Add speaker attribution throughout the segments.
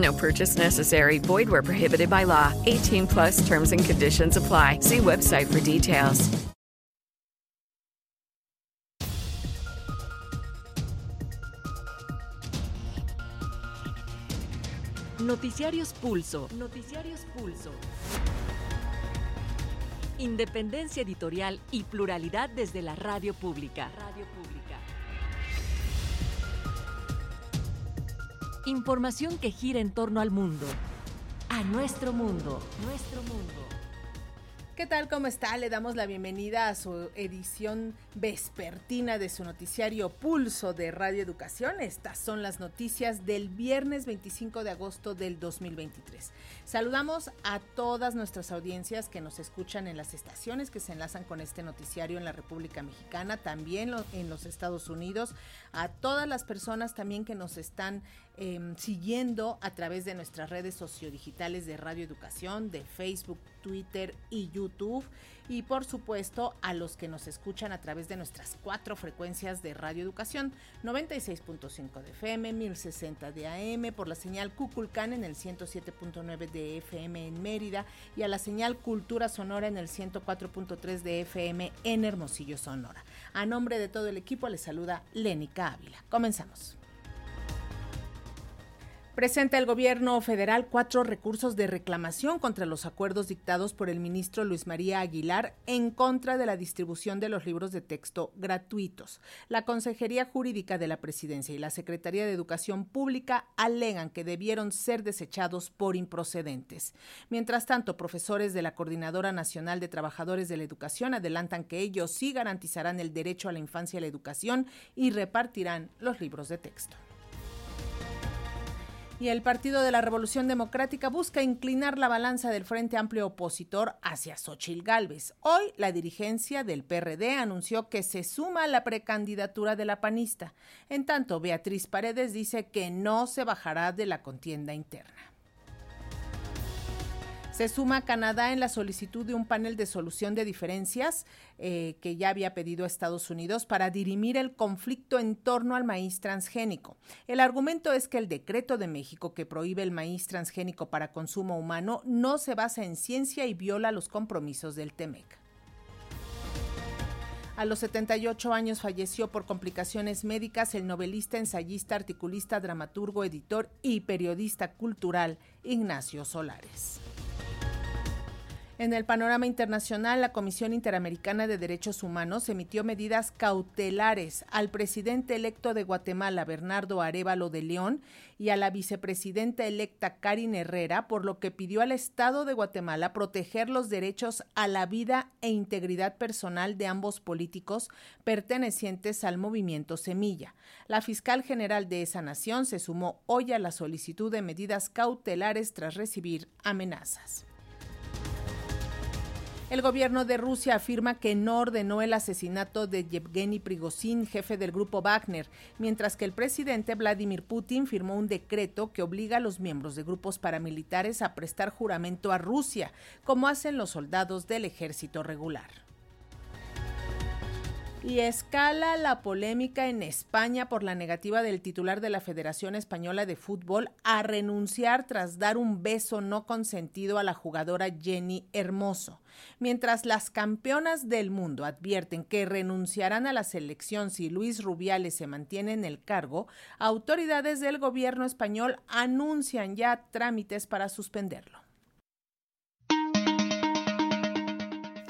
Speaker 1: No purchase necessary. Void where prohibited by law. 18 plus terms and conditions apply. See website for details.
Speaker 2: Noticiarios Pulso. Noticiarios Pulso. Independencia editorial y pluralidad desde la radio pública. Radio pública. Información que gira en torno al mundo. A nuestro mundo. Nuestro mundo.
Speaker 3: ¿Qué tal? ¿Cómo está? Le damos la bienvenida a su edición vespertina de su noticiario Pulso de Radio Educación. Estas son las noticias del viernes 25 de agosto del 2023. Saludamos a todas nuestras audiencias que nos escuchan en las estaciones que se enlazan con este noticiario en la República Mexicana, también en los Estados Unidos, a todas las personas también que nos están eh, siguiendo a través de nuestras redes sociodigitales de Radio Educación, de Facebook, Twitter y YouTube. Y por supuesto a los que nos escuchan a través de nuestras cuatro frecuencias de Radio Educación, 96.5 de FM, 1060 de AM, por la señal Cuculcán en el 107.9 de FM en Mérida y a la señal Cultura Sonora en el 104.3 de FM en Hermosillo, Sonora. A nombre de todo el equipo les saluda Lénica Ávila. Comenzamos. Presenta el gobierno federal cuatro recursos de reclamación contra los acuerdos dictados por el ministro Luis María Aguilar en contra de la distribución de los libros de texto gratuitos. La Consejería Jurídica de la Presidencia y la Secretaría de Educación Pública alegan que debieron ser desechados por improcedentes. Mientras tanto, profesores de la Coordinadora Nacional de Trabajadores de la Educación adelantan que ellos sí garantizarán el derecho a la infancia y la educación y repartirán los libros de texto y el Partido de la Revolución Democrática busca inclinar la balanza del Frente Amplio opositor hacia Xochil Gálvez. Hoy la dirigencia del PRD anunció que se suma a la precandidatura de la panista. En tanto, Beatriz Paredes dice que no se bajará de la contienda interna. Se suma Canadá en la solicitud de un panel de solución de diferencias eh, que ya había pedido Estados Unidos para dirimir el conflicto en torno al maíz transgénico. El argumento es que el decreto de México que prohíbe el maíz transgénico para consumo humano no se basa en ciencia y viola los compromisos del TEMEC. A los 78 años falleció por complicaciones médicas el novelista, ensayista, articulista, dramaturgo, editor y periodista cultural Ignacio Solares. En el panorama internacional, la Comisión Interamericana de Derechos Humanos emitió medidas cautelares al presidente electo de Guatemala, Bernardo Arevalo de León, y a la vicepresidenta electa Karin Herrera, por lo que pidió al Estado de Guatemala proteger los derechos a la vida e integridad personal de ambos políticos pertenecientes al movimiento Semilla. La fiscal general de esa nación se sumó hoy a la solicitud de medidas cautelares tras recibir amenazas. El gobierno de Rusia afirma que no ordenó el asesinato de Yevgeny Prigozhin, jefe del grupo Wagner, mientras que el presidente Vladimir Putin firmó un decreto que obliga a los miembros de grupos paramilitares a prestar juramento a Rusia, como hacen los soldados del ejército regular. Y escala la polémica en España por la negativa del titular de la Federación Española de Fútbol a renunciar tras dar un beso no consentido a la jugadora Jenny Hermoso. Mientras las campeonas del mundo advierten que renunciarán a la selección si Luis Rubiales se mantiene en el cargo, autoridades del gobierno español anuncian ya trámites para suspenderlo.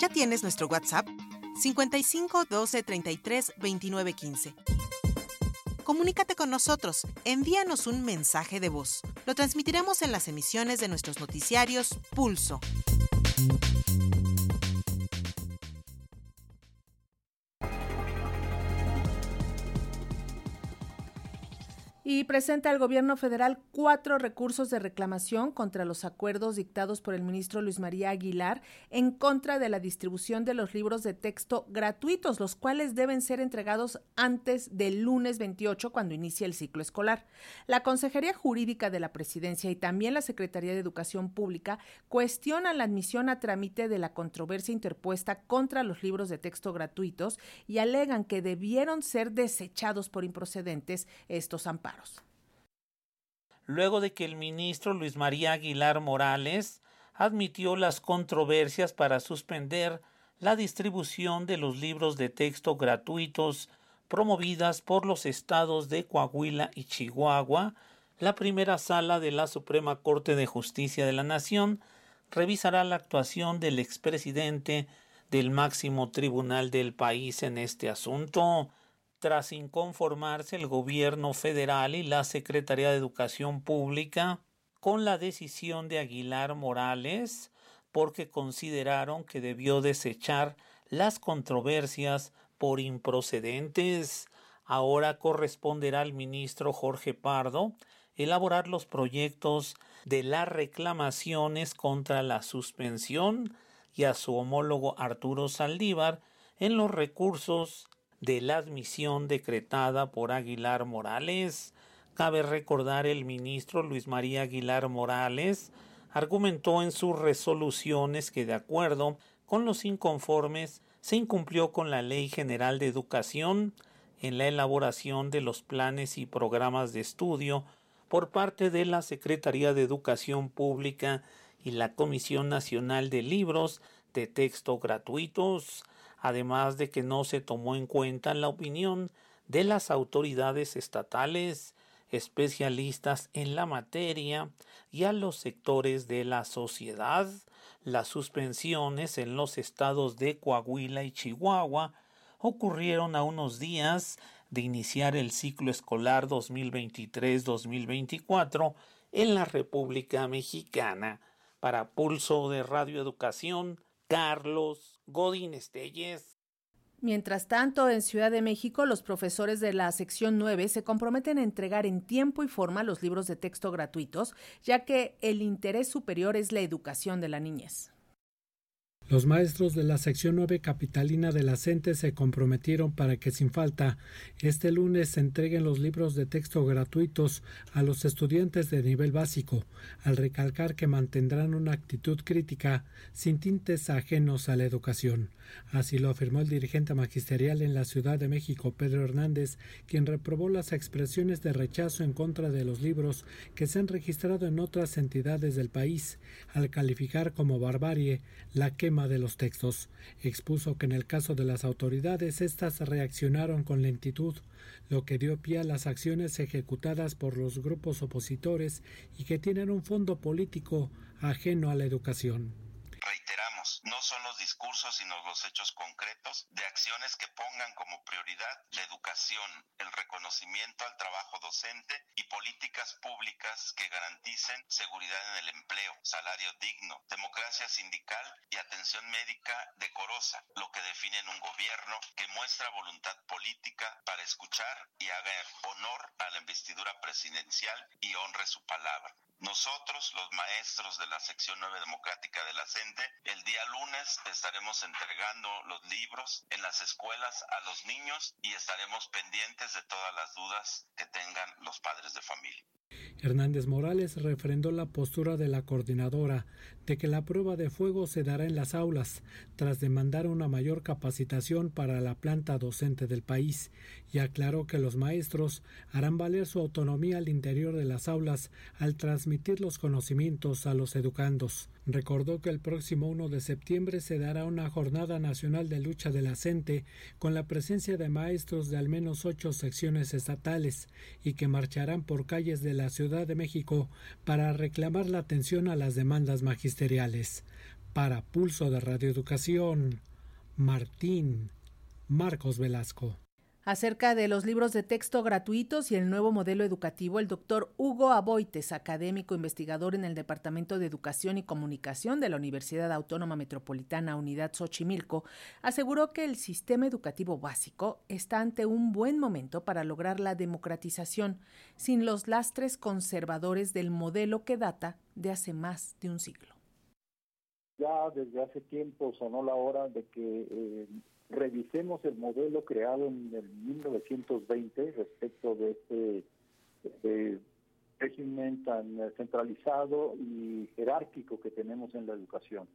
Speaker 4: ¿Ya tienes nuestro WhatsApp? 55 12 33 29 15. Comunícate con nosotros, envíanos un mensaje de voz. Lo transmitiremos en las emisiones de nuestros noticiarios Pulso.
Speaker 3: Y presenta al gobierno federal cuatro recursos de reclamación contra los acuerdos dictados por el ministro Luis María Aguilar en contra de la distribución de los libros de texto gratuitos, los cuales deben ser entregados antes del lunes 28 cuando inicie el ciclo escolar. La Consejería Jurídica de la Presidencia y también la Secretaría de Educación Pública cuestionan la admisión a trámite de la controversia interpuesta contra los libros de texto gratuitos y alegan que debieron ser desechados por improcedentes estos amparos
Speaker 5: luego de que el ministro Luis María Aguilar Morales admitió las controversias para suspender la distribución de los libros de texto gratuitos promovidas por los estados de Coahuila y Chihuahua, la primera sala de la Suprema Corte de Justicia de la Nación revisará la actuación del expresidente del máximo tribunal del país en este asunto tras inconformarse el gobierno federal y la Secretaría de Educación Pública con la decisión de Aguilar Morales porque consideraron que debió desechar las controversias por improcedentes. Ahora corresponderá al ministro Jorge Pardo elaborar los proyectos de las reclamaciones contra la suspensión y a su homólogo Arturo Saldívar en los recursos de la admisión decretada por Aguilar Morales. Cabe recordar el ministro Luis María Aguilar Morales argumentó en sus resoluciones que de acuerdo con los inconformes se incumplió con la Ley General de Educación en la elaboración de los planes y programas de estudio por parte de la Secretaría de Educación Pública y la Comisión Nacional de Libros de Texto Gratuitos además de que no se tomó en cuenta la opinión de las autoridades estatales, especialistas en la materia y a los sectores de la sociedad. Las suspensiones en los estados de Coahuila y Chihuahua ocurrieron a unos días de iniciar el ciclo escolar 2023-2024 en la República Mexicana. Para Pulso de Radioeducación, Carlos Godín Estelles.
Speaker 3: Mientras tanto, en Ciudad de México, los profesores de la sección 9 se comprometen a entregar en tiempo y forma los libros de texto gratuitos, ya que el interés superior es la educación de la niñez.
Speaker 6: Los maestros de la sección 9 capitalina de la CENTE se comprometieron para que sin falta este lunes se entreguen los libros de texto gratuitos a los estudiantes de nivel básico, al recalcar que mantendrán una actitud crítica sin tintes ajenos a la educación. Así lo afirmó el dirigente magisterial en la Ciudad de México, Pedro Hernández, quien reprobó las expresiones de rechazo en contra de los libros que se han registrado en otras entidades del país, al calificar como barbarie la quema de los textos. Expuso que en el caso de las autoridades éstas reaccionaron con lentitud, lo que dio pie a las acciones ejecutadas por los grupos opositores y que tienen un fondo político ajeno a la educación
Speaker 7: no son los discursos, sino los hechos concretos de acciones que pongan como prioridad la educación, el reconocimiento al trabajo docente y políticas públicas que garanticen seguridad en el empleo, salario digno, democracia sindical y atención médica decorosa, lo que definen un gobierno que muestra voluntad política para escuchar y haga honor a la investidura presidencial y honre su palabra. Nosotros, los maestros de la sección 9 democrática de la CENTE, el día lunes estaremos entregando los libros en las escuelas a los niños y estaremos pendientes de todas las dudas que tengan los padres de familia.
Speaker 6: Hernández Morales refrendó la postura de la coordinadora de que la prueba de fuego se dará en las aulas, tras demandar una mayor capacitación para la planta docente del país, y aclaró que los maestros harán valer su autonomía al interior de las aulas al transmitir los conocimientos a los educandos. Recordó que el próximo 1 de septiembre se dará una jornada nacional de lucha de la CENTE con la presencia de maestros de al menos ocho secciones estatales y que marcharán por calles de la Ciudad de México para reclamar la atención a las demandas magisteriales. Para Pulso de Radioeducación, Martín. Marcos Velasco.
Speaker 3: Acerca de los libros de texto gratuitos y el nuevo modelo educativo, el doctor Hugo Aboites, académico investigador en el Departamento de Educación y Comunicación de la Universidad Autónoma Metropolitana Unidad Xochimilco, aseguró que el sistema educativo básico está ante un buen momento para lograr la democratización, sin los lastres conservadores del modelo que data de hace más de un siglo.
Speaker 8: Ya desde hace tiempo sonó la hora de que eh, revisemos el modelo creado en el 1920 respecto de este, régimen tan centralizado y jerárquico que tenemos en la educación.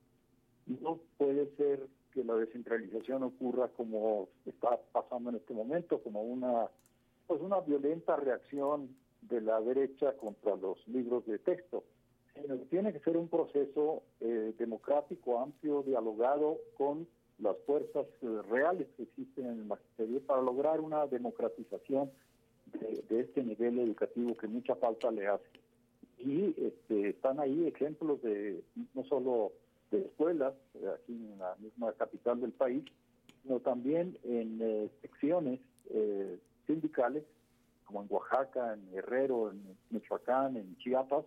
Speaker 8: No puede ser que la descentralización ocurra como está pasando en este momento, como una pues una violenta reacción de la derecha contra los libros de texto. tiene que ser un proceso eh, democrático, amplio, dialogado con las fuerzas eh, reales que existen en el magisterio para lograr una democratización de, este nivel educativo que mucha falta le hace. Y este, están ahí ejemplos de no solo de escuelas, eh, aquí en la misma capital del país, sino también en eh, secciones sindicales, como en Oaxaca, en Guerrero, en Michoacán, en Chiapas,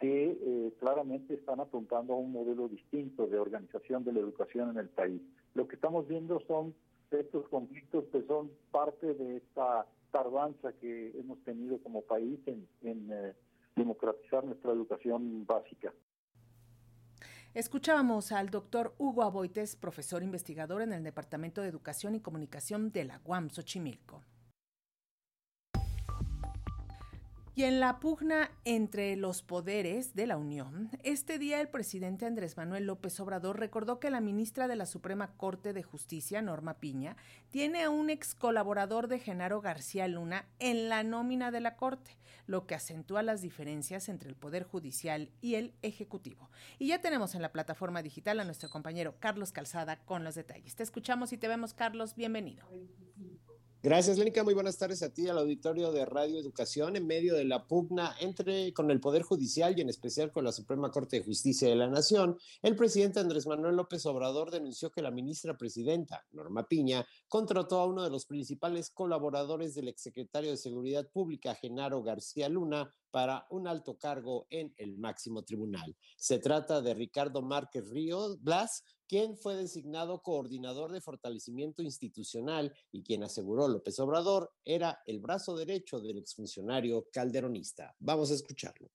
Speaker 8: que claramente están apuntando a un modelo distinto de organización de la educación en el país. Lo que estamos viendo son estos conflictos que son parte de esta tardanza que hemos tenido como país en, eh, democratizar nuestra educación básica.
Speaker 3: Escuchábamos al doctor Hugo Aboites, profesor investigador en el Departamento de Educación y Comunicación de la UAM Xochimilco. Y en la pugna entre los poderes de la Unión, este día el presidente Andrés Manuel López Obrador recordó que la ministra de la Suprema Corte de Justicia, Norma Piña, tiene a un ex colaborador de Genaro García Luna en la nómina de la Corte, lo que acentúa las diferencias entre el Poder Judicial y el Ejecutivo. Y ya tenemos en la plataforma digital a nuestro compañero Carlos Calzada con los detalles. Te escuchamos y te vemos, Carlos. Bienvenido.
Speaker 9: Gracias, Lénica. Muy buenas tardes a ti, al auditorio de Radio Educación, en medio de la pugna entre con el Poder Judicial y en especial con la Suprema Corte de Justicia de la Nación. El presidente Andrés Manuel López Obrador denunció que la ministra presidenta, Norma Piña, contrató a uno de los principales colaboradores del exsecretario de Seguridad Pública, Genaro García Luna, para un alto cargo en el máximo tribunal. Se trata de Ricardo Márquez Ríos Blas, quien fue designado coordinador de fortalecimiento institucional y quien aseguró López Obrador era el brazo derecho del exfuncionario calderonista. Vamos a escucharlo.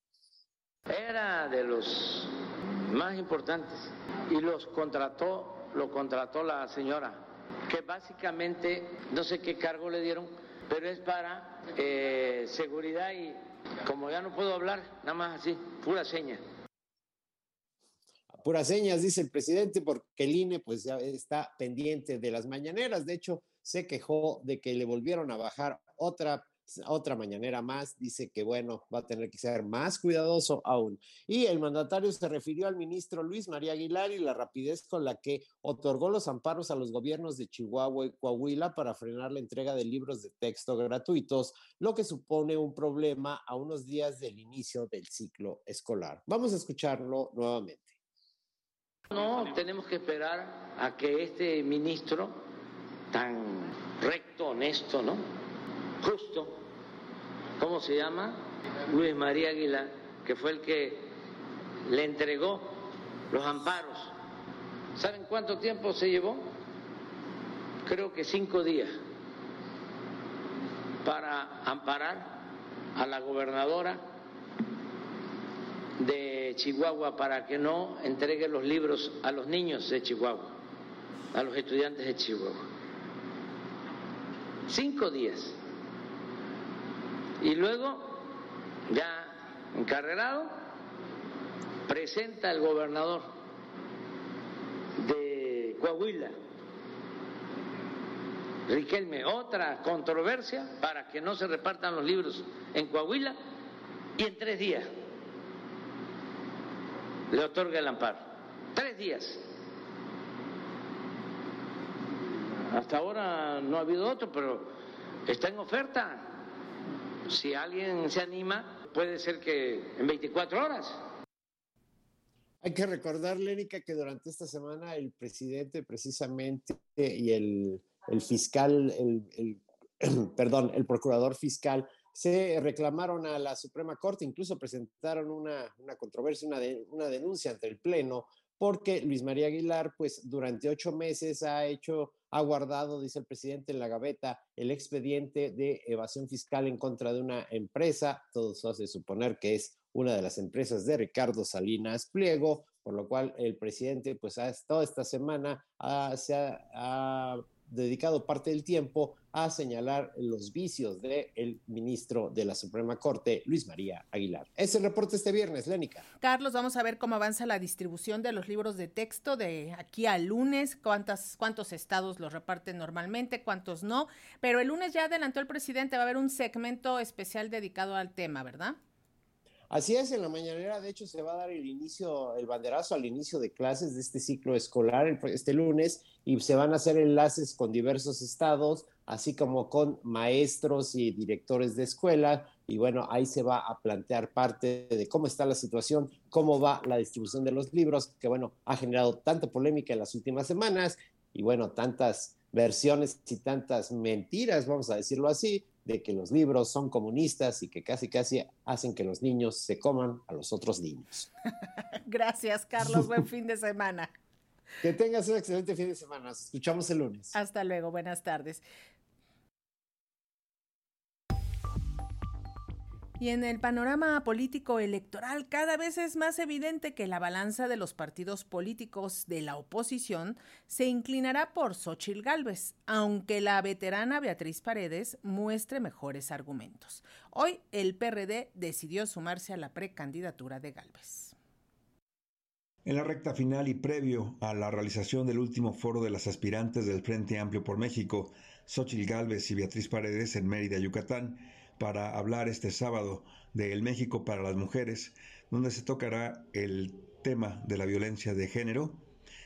Speaker 10: Era de los más importantes y los contrató, lo contrató la señora, que básicamente no sé qué cargo le dieron, pero es para eh, seguridad y como ya no puedo hablar, nada más así, pura seña
Speaker 9: puras señas, dice el presidente, porque el INE pues ya está pendiente de las mañaneras. De hecho, se quejó de que le volvieron a bajar otra otra mañanera más, dice que bueno, va a tener que ser más cuidadoso aún. Y el mandatario se refirió al ministro Luis María Aguilar y la rapidez con la que otorgó los amparos a los gobiernos de Chihuahua y Coahuila para frenar la entrega de libros de texto gratuitos, lo que supone un problema a unos días del inicio del ciclo escolar. Vamos a escucharlo nuevamente.
Speaker 10: No, tenemos que esperar a que este ministro tan recto, honesto, ¿no? Justo, ¿cómo se llama? Luis María Aguilar, que fue el que le entregó los amparos. ¿Saben cuánto tiempo se llevó? Creo que cinco días para amparar a la gobernadora de Chihuahua para que no entregue los libros a los niños de Chihuahua, a los estudiantes de Chihuahua. Cinco días. Y luego, ya encarregado, presenta el gobernador de Coahuila, Riquelme, otra controversia para que no se repartan los libros en Coahuila y en tres días le otorga el amparo. Tres días. Hasta ahora no ha habido otro, pero está en oferta. Si alguien se anima, puede ser que en 24 horas.
Speaker 9: Hay que recordar, Lénica, que durante esta semana el presidente precisamente y el, fiscal, el, perdón, el procurador fiscal se reclamaron a la Suprema Corte, incluso presentaron una, controversia, una, una denuncia ante el Pleno, porque Luis María Aguilar, pues durante ocho meses ha hecho, ha guardado, dice el presidente, en la gaveta el expediente de evasión fiscal en contra de una empresa, todo eso hace suponer que es una de las empresas de Ricardo Salinas Pliego, por lo cual el presidente, pues, ha, toda esta semana se ha, dedicado parte del tiempo a señalar los vicios del ministro de la Suprema Corte, Luis María Aguilar. Es el reporte este viernes, Lénica.
Speaker 3: Carlos, vamos a ver cómo avanza la distribución de los libros de texto de aquí al lunes, cuántas, cuántos estados los reparten normalmente, cuántos no, pero el lunes ya adelantó el presidente, va a haber un segmento especial dedicado al tema, ¿verdad?
Speaker 9: Así es, en la mañanera, de hecho, se va a dar el inicio, el banderazo al inicio de clases de este ciclo escolar este lunes y se van a hacer enlaces con diversos estados, así como con maestros y directores de escuela. Y bueno, ahí se va a plantear parte de cómo está la situación, cómo va la distribución de los libros, que bueno, ha generado tanta polémica en las últimas semanas y bueno, tantas versiones y tantas mentiras, vamos a decirlo así, de que los libros son comunistas y que casi casi hacen que los niños se coman a los otros niños.
Speaker 3: Gracias, Carlos. Buen fin de semana.
Speaker 9: Que tengas un excelente fin de semana. Nos escuchamos el lunes.
Speaker 3: Hasta luego. Buenas tardes. Y en el panorama político electoral cada vez es más evidente que la balanza de los partidos políticos de la oposición se inclinará por Xochil Gálvez, aunque la veterana Beatriz Paredes muestre mejores argumentos. Hoy el PRD decidió sumarse a la precandidatura de Gálvez.
Speaker 11: En la recta final y previo a la realización del último foro de las aspirantes del Frente Amplio por México, Xochil Gálvez y Beatriz Paredes en Mérida, Yucatán, para hablar este sábado de El México para las Mujeres, donde se tocará el tema de la violencia de género.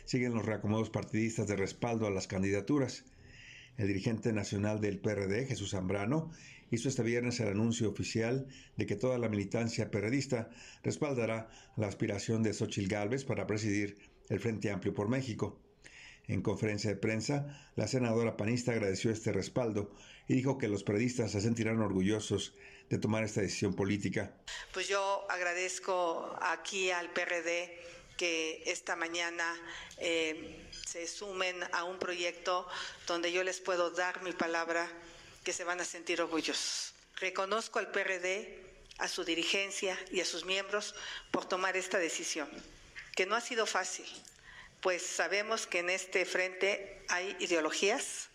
Speaker 11: Siguen los reacomodos partidistas de respaldo a las candidaturas. El dirigente nacional del PRD, Jesús Zambrano, hizo este viernes el anuncio oficial de que toda la militancia perredista respaldará la aspiración de Xochil Gálvez para presidir el Frente Amplio por México. En conferencia de prensa, la senadora panista agradeció este respaldo y dijo que los periodistas se sentirán orgullosos de tomar esta decisión política.
Speaker 12: Pues yo agradezco aquí al PRD que esta mañana eh, se sumen a un proyecto donde yo les puedo dar mi palabra que se van a sentir orgullosos. Reconozco al PRD, a su dirigencia y a sus miembros por tomar esta decisión, que no ha sido fácil, pues sabemos que en este frente hay ideologías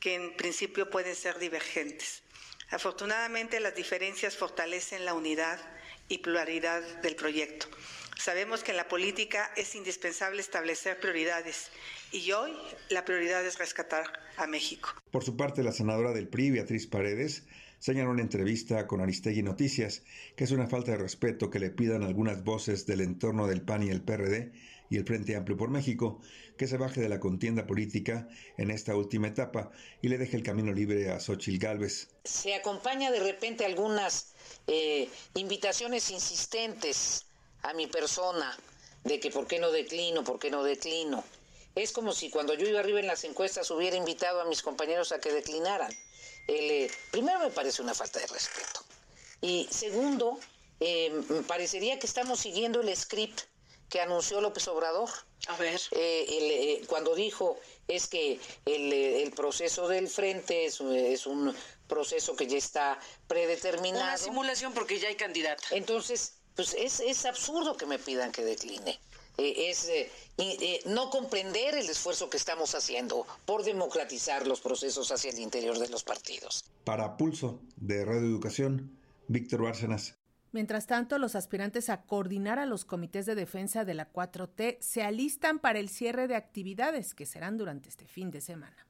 Speaker 12: que en principio pueden ser divergentes. Afortunadamente las diferencias fortalecen la unidad y pluralidad del proyecto. Sabemos que en la política es indispensable establecer prioridades y hoy la prioridad es rescatar a México.
Speaker 11: Por su parte, la senadora del PRI, Beatriz Paredes, señaló en entrevista con Aristegui Noticias que es una falta de respeto que le pidan algunas voces del entorno del PAN y el PRD y el Frente Amplio por México que se baje de la contienda política en esta última etapa y le deje el camino libre a Xochil Gálvez.
Speaker 13: Se acompaña de repente algunas eh, invitaciones insistentes a mi persona de que por qué no declino, por qué no declino. Es como si cuando yo iba arriba en las encuestas hubiera invitado a mis compañeros a que declinaran. Eh, primero me parece una falta de respeto. Y segundo, eh, parecería que estamos siguiendo el script que anunció López Obrador.
Speaker 12: A ver.
Speaker 13: Eh, eh, cuando dijo es que el, el proceso del frente es, es, un proceso que ya está predeterminado.
Speaker 12: Una simulación porque ya hay candidato.
Speaker 13: Entonces, pues es, es absurdo que me pidan que decline. Eh, es no comprender el esfuerzo que estamos haciendo por democratizar los procesos hacia el interior de los partidos.
Speaker 11: Para Pulso de Radio Educación, Víctor Bárcenas.
Speaker 3: Mientras tanto, los aspirantes a coordinar a los comités de defensa de la 4T se alistan para el cierre de actividades que serán durante este fin de semana.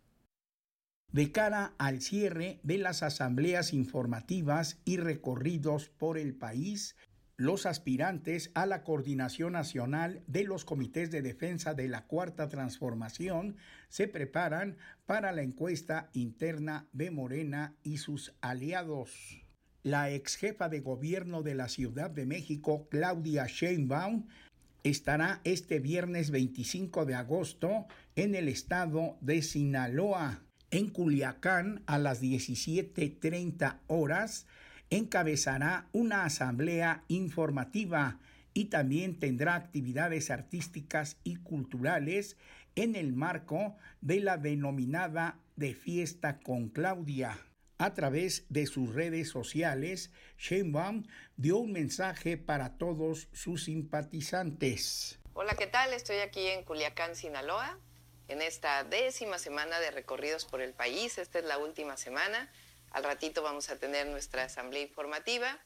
Speaker 14: De cara al cierre de las asambleas informativas y recorridos por el país, los aspirantes a la coordinación nacional de los comités de defensa de la Cuarta Transformación se preparan para la encuesta interna de Morena y sus aliados. La ex jefa de gobierno de la Ciudad de México, Claudia Sheinbaum, estará este viernes 25 de agosto en el estado de Sinaloa. En Culiacán, a las 17.30 horas, encabezará una asamblea informativa y también tendrá actividades artísticas y culturales en el marco de la denominada de fiesta con Claudia. A través de sus redes sociales, Sheinbaum dio un mensaje para todos sus simpatizantes.
Speaker 15: Hola, ¿qué tal? Estoy aquí en Culiacán, Sinaloa, en esta décima semana de recorridos por el país. Esta es la última semana. Al ratito vamos a tener nuestra asamblea informativa.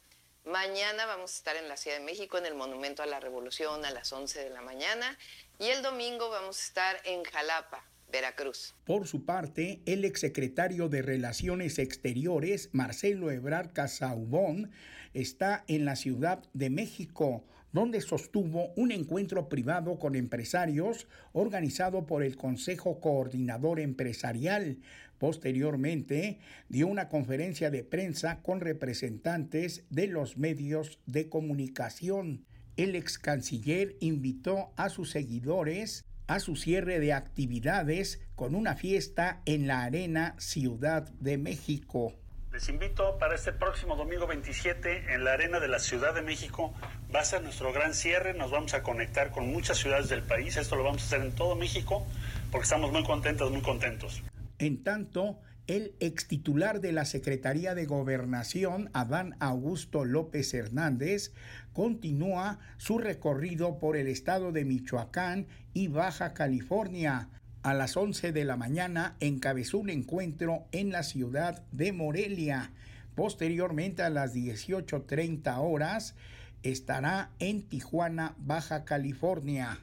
Speaker 15: Mañana vamos a estar en la Ciudad de México, en el Monumento a la Revolución, a las 11 de la mañana. Y el domingo vamos a estar en Jalapa, Veracruz.
Speaker 14: Por su parte, el exsecretario de Relaciones Exteriores, Marcelo Ebrard Casaubón, está en la Ciudad de México, donde sostuvo un encuentro privado con empresarios organizado por el Consejo Coordinador Empresarial. Posteriormente, dio una conferencia de prensa con representantes de los medios de comunicación. El ex canciller invitó a sus seguidores a su cierre de actividades con una fiesta en la Arena Ciudad de México.
Speaker 16: Les invito para este próximo domingo 27 en la Arena de la Ciudad de México. Va a ser nuestro gran cierre. Nos vamos a conectar con muchas ciudades del país. Esto lo vamos a hacer en todo México porque estamos muy contentos, muy contentos.
Speaker 14: En tanto, el ex titular de la Secretaría de Gobernación, Adán Augusto López Hernández, continúa su recorrido por el estado de Michoacán y Baja California. A las 11 de la mañana encabezó un encuentro en la ciudad de Morelia. Posteriormente a las 18.30 horas estará en Tijuana, Baja California.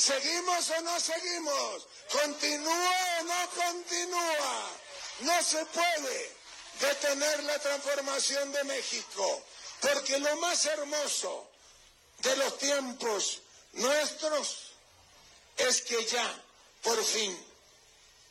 Speaker 17: ¿Seguimos o no seguimos? ¿Continúa o no continúa? No se puede detener la transformación de México, porque lo más hermoso de los tiempos nuestros es que ya, por fin,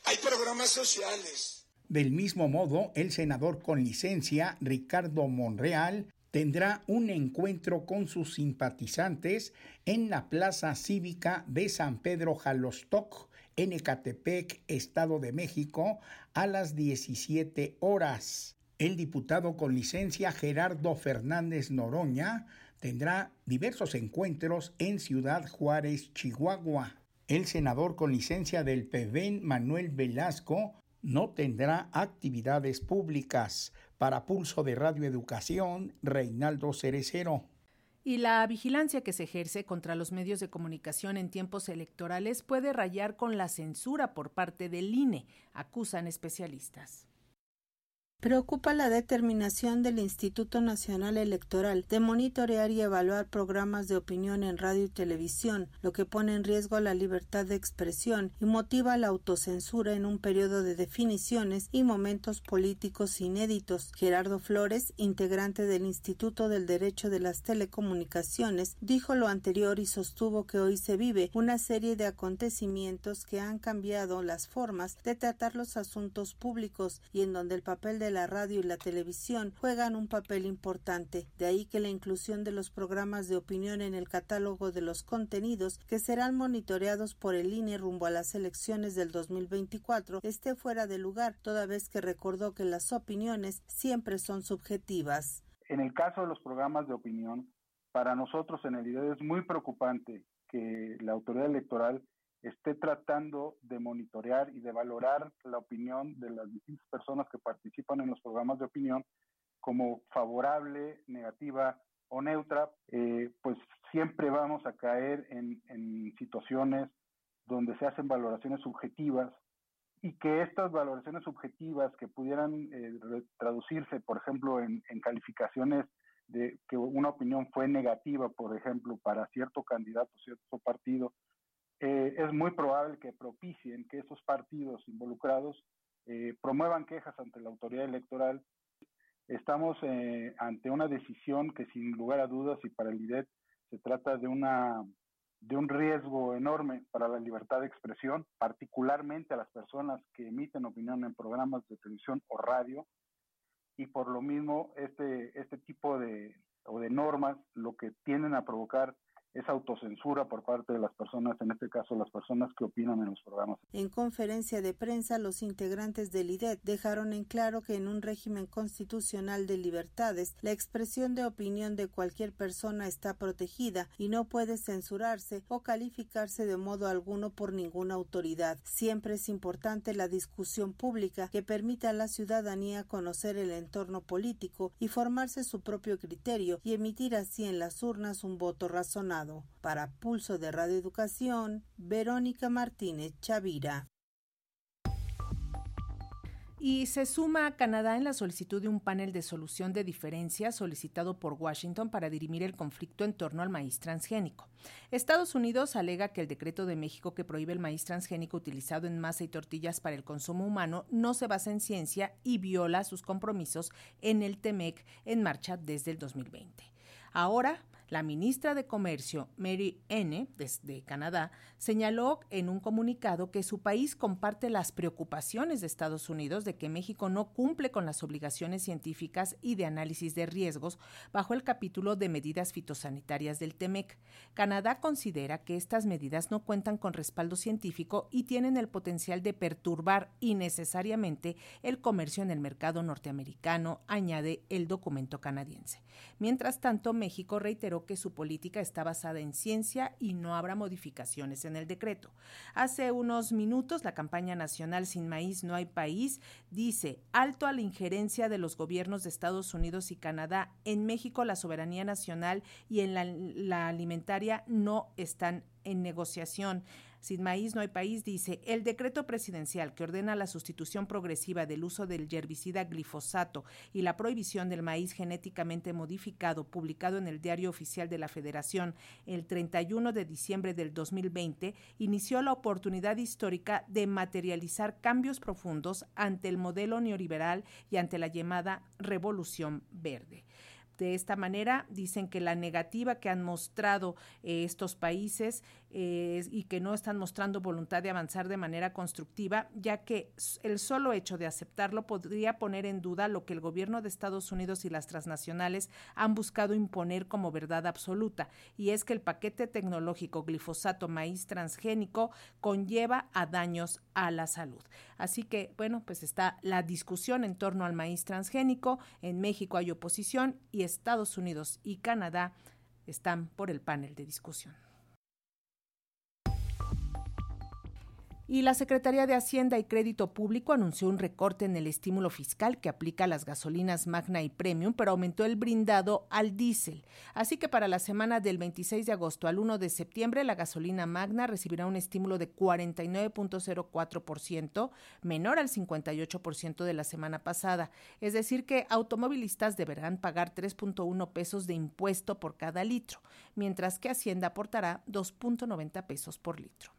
Speaker 17: hay programas sociales.
Speaker 14: Del mismo modo, el senador con licencia, Ricardo Monreal, tendrá un encuentro con sus simpatizantes en la Plaza Cívica de San Pedro Jalostoc, en Ecatepec, Estado de México, a las 17 horas. El diputado con licencia Gerardo Fernández Noroña tendrá diversos encuentros en Ciudad Juárez, Chihuahua. El senador con licencia del PEVEN, Manuel Velasco, no tendrá actividades públicas. Para Pulso de Radio Educación, Reinaldo Cerecero.
Speaker 3: Y la vigilancia que se ejerce contra los medios de comunicación en tiempos electorales puede rayar con la censura por parte del INE, acusan especialistas.
Speaker 18: Preocupa la determinación del Instituto Nacional Electoral de monitorear y evaluar programas de opinión en radio y televisión, lo que pone en riesgo la libertad de expresión y motiva la autocensura en un periodo de definiciones y momentos políticos inéditos. Gerardo Flores, integrante del Instituto del Derecho de las Telecomunicaciones, dijo lo anterior y sostuvo que hoy se vive una serie de acontecimientos que han cambiado las formas de tratar los asuntos públicos y en donde el papel de la radio y la televisión juegan un papel importante. De ahí que la inclusión de los programas de opinión en el catálogo de los contenidos que serán monitoreados por el INE rumbo a las elecciones del 2024 esté fuera de lugar, toda vez que recordó que las opiniones siempre son subjetivas.
Speaker 19: En el caso de los programas de opinión, para nosotros en el IDE es muy preocupante que la autoridad electoral esté tratando de monitorear y de valorar la opinión de las distintas personas que participan en los programas de opinión como favorable, negativa o neutra, eh, pues siempre vamos a caer en, situaciones donde se hacen valoraciones subjetivas y que estas valoraciones subjetivas que pudieran eh, traducirse, por ejemplo, en, en calificaciones de que una opinión fue negativa, por ejemplo, para cierto candidato, cierto partido, eh, es muy probable que propicien que esos partidos involucrados eh, promuevan quejas ante la autoridad electoral. Estamos eh, ante una decisión que sin lugar a dudas y para el IDET se trata de una de un riesgo enorme para la libertad de expresión, particularmente a las personas que emiten opinión en programas de televisión o radio, y por lo mismo este, este tipo de,
Speaker 8: o de normas, lo que tienden a provocar es autocensura por parte de las personas, en este caso las personas que opinan en los programas.
Speaker 18: En conferencia de prensa, los integrantes del IDET dejaron en claro que en un régimen constitucional de libertades, la expresión de opinión de cualquier persona está protegida y no puede censurarse o calificarse de modo alguno por ninguna autoridad. Siempre es importante la discusión pública que permita a la ciudadanía conocer el entorno político y formarse su propio criterio y emitir así en las urnas un voto razonable. Para Pulso de Radio Educación, Verónica Martínez Chavira.
Speaker 3: Y se suma a Canadá en la solicitud de un panel de solución de diferencias solicitado por Washington para dirimir el conflicto en torno al maíz transgénico. Estados Unidos alega que el decreto de México que prohíbe el maíz transgénico utilizado en masa y tortillas para el consumo humano no se basa en ciencia y viola sus compromisos en el TEMEC en marcha desde el 2020. Ahora, la ministra de Comercio, Mary N., desde Canadá, señaló en un comunicado que su país comparte las preocupaciones de Estados Unidos de que México no cumple con las obligaciones científicas y de análisis de riesgos bajo el capítulo de medidas fitosanitarias del TEMEC. Canadá considera que estas medidas no cuentan con respaldo científico y tienen el potencial de perturbar innecesariamente el comercio en el mercado norteamericano, añade el documento canadiense. Mientras tanto, México reiteró que su política está basada en ciencia y no habrá modificaciones en el decreto. Hace unos minutos, la campaña nacional Sin Maíz No hay País dice alto a la injerencia de los gobiernos de Estados Unidos y Canadá. En México la soberanía nacional y en la, la alimentaria no están en negociación. Sin maíz no hay país, dice, el decreto presidencial que ordena la sustitución progresiva del uso del herbicida glifosato y la prohibición del maíz genéticamente modificado, publicado en el Diario Oficial de la Federación el 31 de diciembre del 2020, inició la oportunidad histórica de materializar cambios profundos ante el modelo neoliberal y ante la llamada revolución verde. De esta manera, dicen que la negativa que han mostrado eh, estos países eh, y que no están mostrando voluntad de avanzar de manera constructiva, ya que el solo hecho de aceptarlo podría poner en duda lo que el gobierno de Estados Unidos y las transnacionales han buscado imponer como verdad absoluta, y es que el paquete tecnológico glifosato maíz transgénico conlleva a daños a la salud. Así que, bueno, pues está la discusión en torno al maíz transgénico. En México hay oposición y Estados Unidos y Canadá están por el panel de discusión. Y la Secretaría de Hacienda y Crédito Público anunció un recorte en el estímulo fiscal que aplica a las gasolinas Magna y Premium, pero aumentó el brindado al diésel. Así que para la semana del 26 de agosto al 1 de septiembre, la gasolina Magna recibirá un estímulo de 49.04%, menor al 58% de la semana pasada. Es decir, que automovilistas deberán pagar 3.1 pesos de impuesto por cada litro, mientras que Hacienda aportará 2.90 pesos por litro.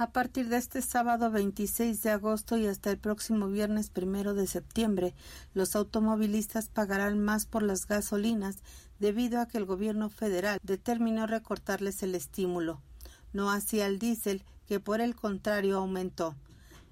Speaker 18: A partir de este sábado 26 de agosto y hasta el próximo viernes primero de septiembre, los automovilistas pagarán más por las gasolinas debido a que el gobierno federal determinó recortarles el estímulo. No así al diésel, que por el contrario aumentó.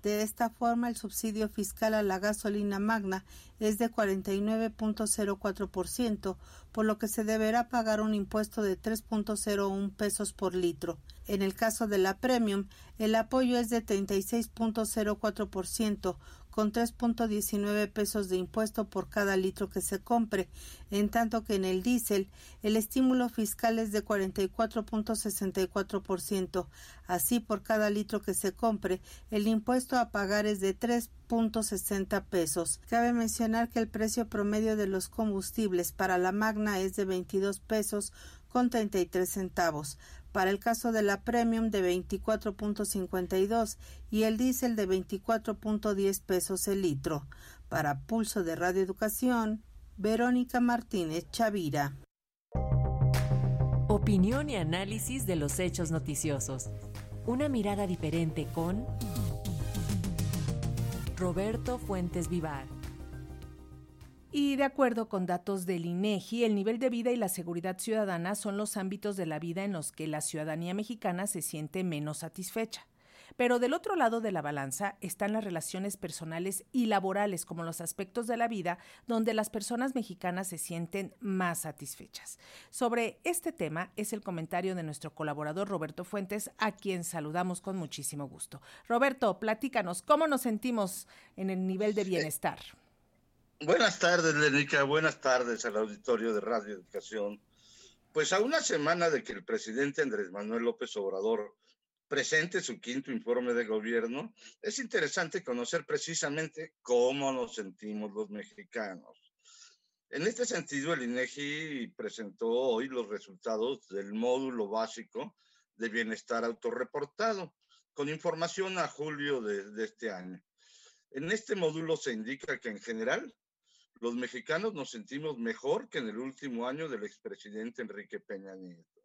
Speaker 18: De esta forma, el subsidio fiscal a la gasolina magna es de 49.04%, por lo que se deberá pagar un impuesto de 3.01 pesos por litro. En el caso de la Premium, el apoyo es de 36.04%, con 3.19 pesos de impuesto por cada litro que se compre, en tanto que en el diésel el estímulo fiscal es de 44.64%. Así, por cada litro que se compre, el impuesto a pagar es de 3.60 pesos. Cabe mencionar que el precio promedio de los combustibles para la Magna es de 22 pesos con 33 centavos para el caso de la Premium de 24.52 y el diésel de 24.10 pesos el litro. Para Pulso de Radio Educación, Verónica Martínez Chavira.
Speaker 2: Opinión y análisis de los hechos noticiosos. Una mirada diferente con Roberto Fuentes Vivar.
Speaker 3: Y de acuerdo con datos del INEGI, el nivel de vida y la seguridad ciudadana son los ámbitos de la vida en los que la ciudadanía mexicana se siente menos satisfecha. Pero del otro lado de la balanza están las relaciones personales y laborales como los aspectos de la vida donde las personas mexicanas se sienten más satisfechas. Sobre este tema es el comentario de nuestro colaborador Roberto Fuentes, a quien saludamos con muchísimo gusto. Roberto, platícanos, ¿cómo nos sentimos en el nivel de bienestar?
Speaker 20: Buenas tardes, Lenica. Buenas tardes al auditorio de Radio Educación. Pues a una semana de que el presidente Andrés Manuel López Obrador presente su quinto informe de gobierno, es interesante conocer precisamente cómo nos sentimos los mexicanos. En este sentido, el INEGI presentó hoy los resultados del módulo básico de bienestar autorreportado, con información a julio de, de este año. En este módulo se indica que en general los mexicanos nos sentimos mejor que en el último año del expresidente Enrique Peña Nieto.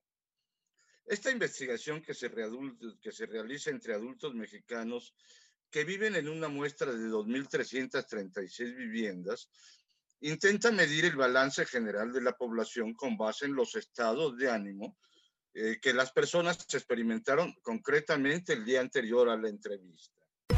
Speaker 20: Esta investigación que se, realiza entre adultos mexicanos que viven en una muestra de 2.336 viviendas intenta medir el balance general de la población con base en los estados de ánimo eh, que las personas experimentaron concretamente el día anterior a la entrevista.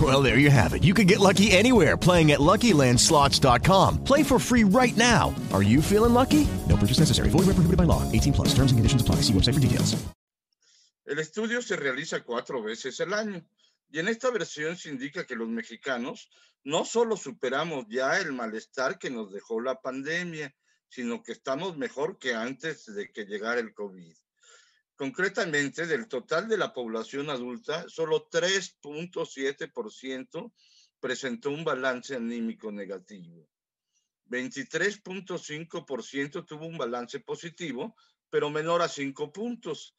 Speaker 21: Well, there you have it. You can get lucky anywhere playing at LuckyLandSlots.com. Play for free right now. Are you feeling lucky? No purchase necessary. Void where prohibited by law. 18 plus. Terms and conditions apply. See website for details.
Speaker 20: El estudio se realiza cuatro veces al año y en esta versión se indica que los mexicanos no solo superamos ya el malestar que nos dejó la pandemia, sino que estamos mejor que antes de que llegara el COVID. Concretamente, del total de la población adulta, solo 3.7% presentó un balance anímico negativo. 23.5% tuvo un balance positivo, pero menor a 5 puntos.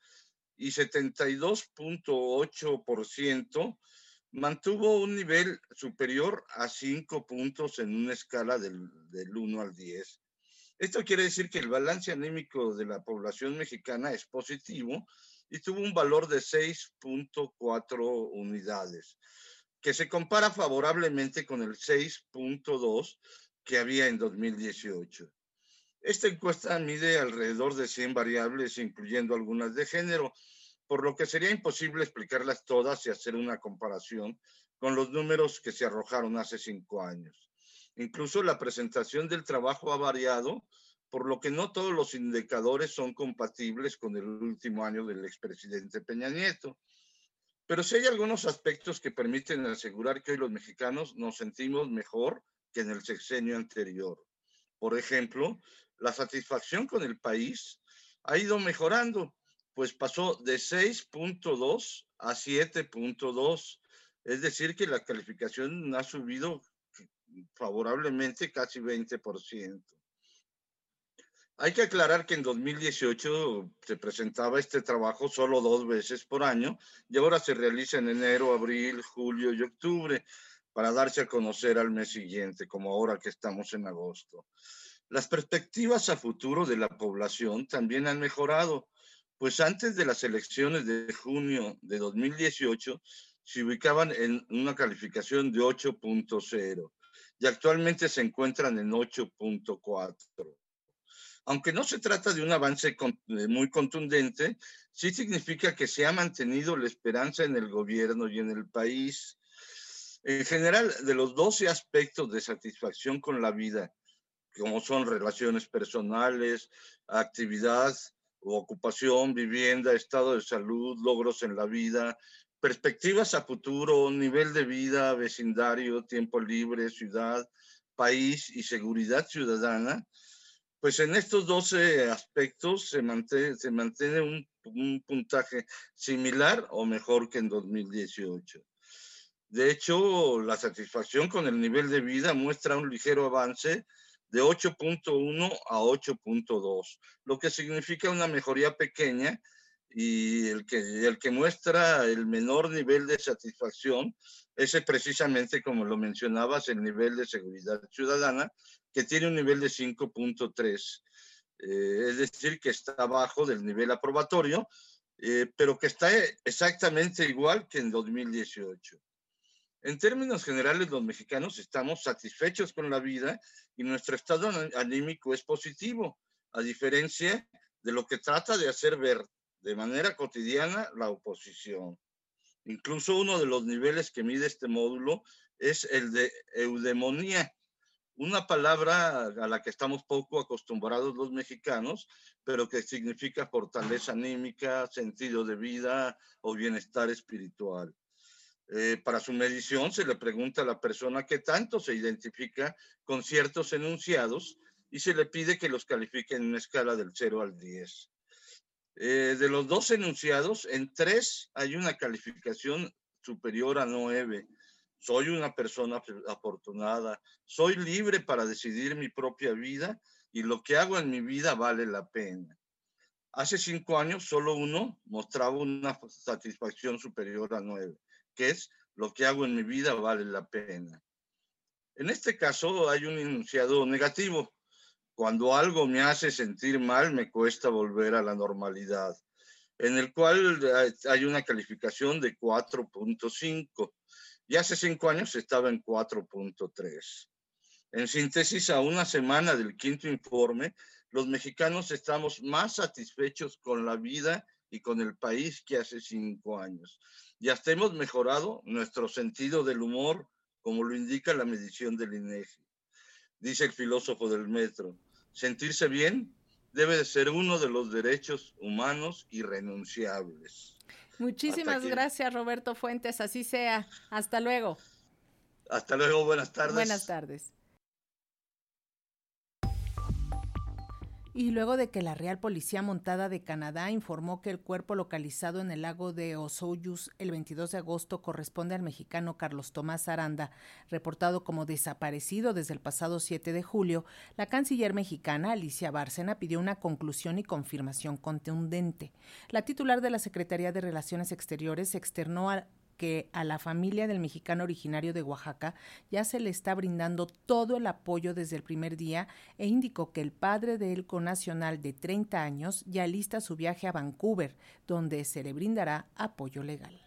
Speaker 20: Y 72.8% mantuvo un nivel superior a 5 puntos en una escala del, del 1 al 10. Esto quiere decir que el balance anímico de la población mexicana es positivo y tuvo un valor de 6.4 unidades, que se compara favorablemente con el 6.2 que había en 2018. Esta encuesta mide alrededor de 100 variables, incluyendo algunas de género, por lo que sería imposible explicarlas todas y hacer una comparación con los números que se arrojaron hace cinco años. Incluso la presentación del trabajo ha variado, por lo que no todos los indicadores son compatibles con el último año del expresidente Peña Nieto. Pero sí hay algunos aspectos que permiten asegurar que hoy los mexicanos nos sentimos mejor que en el sexenio anterior. Por ejemplo, la satisfacción con el país ha ido mejorando pues pasó de 6.2 a 7.2. Es decir, que la calificación ha subido favorablemente casi 20%. Hay que aclarar que en 2018 se presentaba este trabajo solo dos veces por año y ahora se realiza en enero, abril, julio y octubre para darse a conocer al mes siguiente, como ahora que estamos en agosto. Las perspectivas a futuro de la población también han mejorado pues antes de las elecciones de junio de 2018 se ubicaban en una calificación de 8.0 y actualmente se encuentran en 8.4. Aunque no se trata de un avance eh, muy contundente, sí significa que se ha mantenido la esperanza en el gobierno y en el país. En general, de los 12 aspectos de satisfacción con la vida, como son relaciones personales, actividad, ocupación, vivienda, estado de salud, logros en la vida, perspectivas a futuro, nivel de vida, vecindario, tiempo libre, ciudad, país y seguridad ciudadana, Pues en estos 12 aspectos se mantiene, se mantiene un, un puntaje similar o mejor que en 2018. De hecho, la satisfacción con el nivel de vida muestra un ligero avance de 8.1 a 8.2, lo que significa una mejoría pequeña y el que, el que muestra el menor nivel de satisfacción ese precisamente, como lo mencionabas, el nivel de seguridad ciudadana, que tiene un nivel de 5.3, eh, es decir, que está abajo del nivel aprobatorio, eh, pero que está exactamente igual que en 2018. En términos generales, los mexicanos estamos satisfechos con la vida y nuestro estado anímico es positivo, a diferencia de lo que trata de hacer ver de manera cotidiana la oposición. Incluso uno de los niveles que mide este módulo es el de eudemonía, una palabra a la que estamos poco acostumbrados los mexicanos, pero que significa fortaleza anímica, sentido de vida o bienestar espiritual. Eh, para su medición se le pregunta a la persona qué tanto se identifica con ciertos enunciados y se le pide que los califique en una escala del 0 al 10. Eh, de los dos enunciados, en tres hay una calificación superior a 9. Soy una persona afortunada, soy libre para decidir mi propia vida y lo que hago en mi vida vale la pena. Hace cinco años solo uno mostraba una satisfacción superior a 9, que es lo que hago en mi vida vale la pena. En este caso hay un enunciado negativo, cuando algo me hace sentir mal, me cuesta volver a la normalidad, en el cual hay una calificación de 4.5 y hace cinco años estaba en 4.3. En síntesis, a una semana del quinto informe, los mexicanos estamos más satisfechos con la vida y con el país que hace cinco años. Y hasta hemos mejorado nuestro sentido del humor, como lo indica la medición del INEGI dice el filósofo del metro. Sentirse bien debe de ser uno de los derechos humanos irrenunciables.
Speaker 3: Muchísimas gracias, Roberto Fuentes. Así sea. Hasta luego.
Speaker 20: Hasta luego. Buenas tardes.
Speaker 3: Buenas tardes. Y luego de que la Real Policía Montada de Canadá informó que el cuerpo localizado en el lago de Osoyus el 22 de agosto corresponde al mexicano Carlos Tomás Aranda, reportado como desaparecido desde el pasado 7 de julio, la canciller mexicana Alicia Bárcena pidió una conclusión y confirmación contundente. La titular de la Secretaría de Relaciones Exteriores externó a que a la familia del mexicano originario de Oaxaca ya se le está brindando todo el apoyo desde el primer día e indicó que el padre del conacional de 30 años ya lista su viaje a Vancouver, donde se le brindará apoyo legal.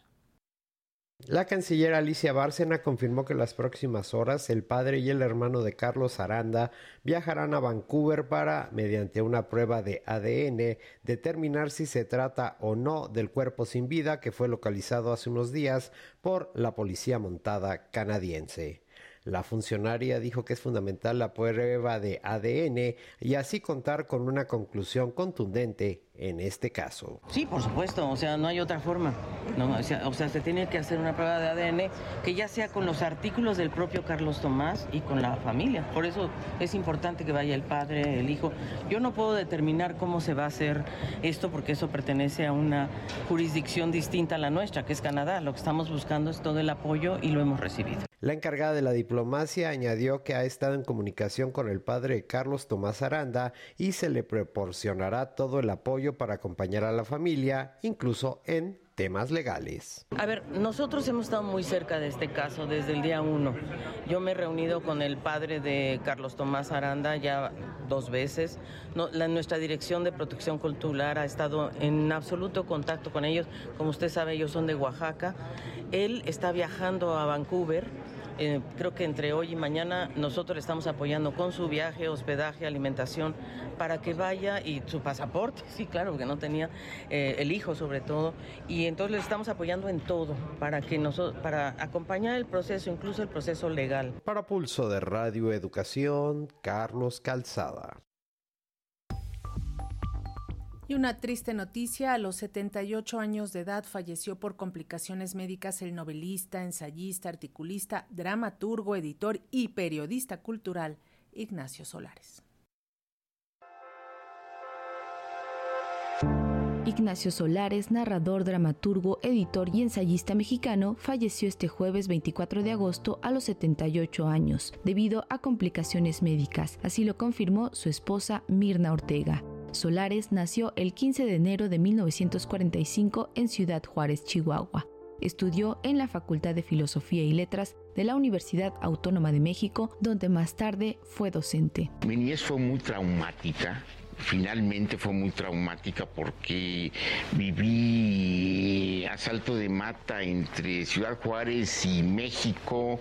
Speaker 9: La canciller Alicia Bárcena confirmó que en las próximas horas el padre y el hermano de Carlos Aranda viajarán a Vancouver para, mediante una prueba de ADN, determinar si se trata o no del cuerpo sin vida que fue localizado hace unos días por la policía montada canadiense. La funcionaria dijo que es fundamental la prueba de ADN y así contar con una conclusión contundente en este caso.
Speaker 22: Sí, por supuesto, o sea, no hay otra forma. No, o, sea, o, sea, se tiene que hacer una prueba de ADN que ya sea con los artículos del propio Carlos Tomás y con la familia. Por eso es importante que vaya el padre, el hijo. Yo no puedo determinar cómo se va a hacer esto porque eso pertenece a una jurisdicción distinta a la nuestra, que es Canadá. Lo que estamos buscando es todo el apoyo y lo hemos recibido.
Speaker 9: La encargada de la diplomacia añadió que ha estado en comunicación con el padre Carlos Tomás Aranda y se le proporcionará todo el apoyo para acompañar a la familia, incluso en temas legales.
Speaker 22: A ver, nosotros hemos estado muy cerca de este caso desde el día uno. Yo me he reunido con el padre de Carlos Tomás Aranda ya dos veces. la, nuestra dirección de protección cultural ha estado en absoluto contacto con ellos. Como usted sabe, ellos son de Oaxaca. Él está viajando a Vancouver eh, creo que entre hoy y mañana nosotros le estamos apoyando con su viaje, hospedaje, alimentación, para que vaya y su pasaporte, sí, claro, porque no tenía eh, el hijo sobre todo, y entonces le estamos apoyando en todo para que nosotros, para acompañar el proceso, incluso el proceso legal.
Speaker 9: Para Pulso de Radio Educación, Carlos Calzada.
Speaker 3: Y una triste noticia, a los 78 años de edad falleció por complicaciones médicas el novelista, ensayista, articulista, dramaturgo, editor y periodista cultural Ignacio Solares.
Speaker 23: Ignacio Solares, narrador, dramaturgo, editor y ensayista mexicano, falleció este jueves 24 de agosto a los 78 años, debido a complicaciones médicas, así lo confirmó su esposa Mirna Ortega. Solares nació el 15 de enero de 1945 en Ciudad Juárez, Chihuahua. Estudió en la Facultad de Filosofía y Letras de la Universidad Autónoma de México, donde más tarde fue docente.
Speaker 24: Mi niñez fue muy traumática finalmente fue muy traumática porque viví asalto de mata entre Ciudad Juárez y México,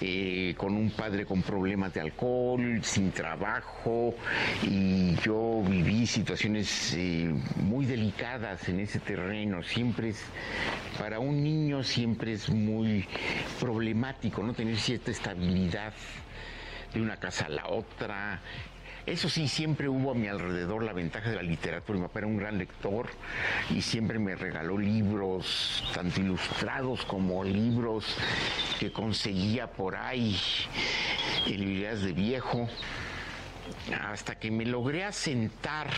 Speaker 24: eh, con un padre con problemas de alcohol, sin trabajo, y yo viví situaciones eh, muy delicadas en ese terreno. Siempre es, para un niño siempre es muy problemático, ¿no? Tener cierta estabilidad de una casa a la otra, eso sí, siempre hubo a mi alrededor la ventaja de la literatura. Mi papá era un gran lector y siempre me regaló libros, tanto ilustrados como libros que conseguía por ahí en librerías de viejo hasta que me logré asentar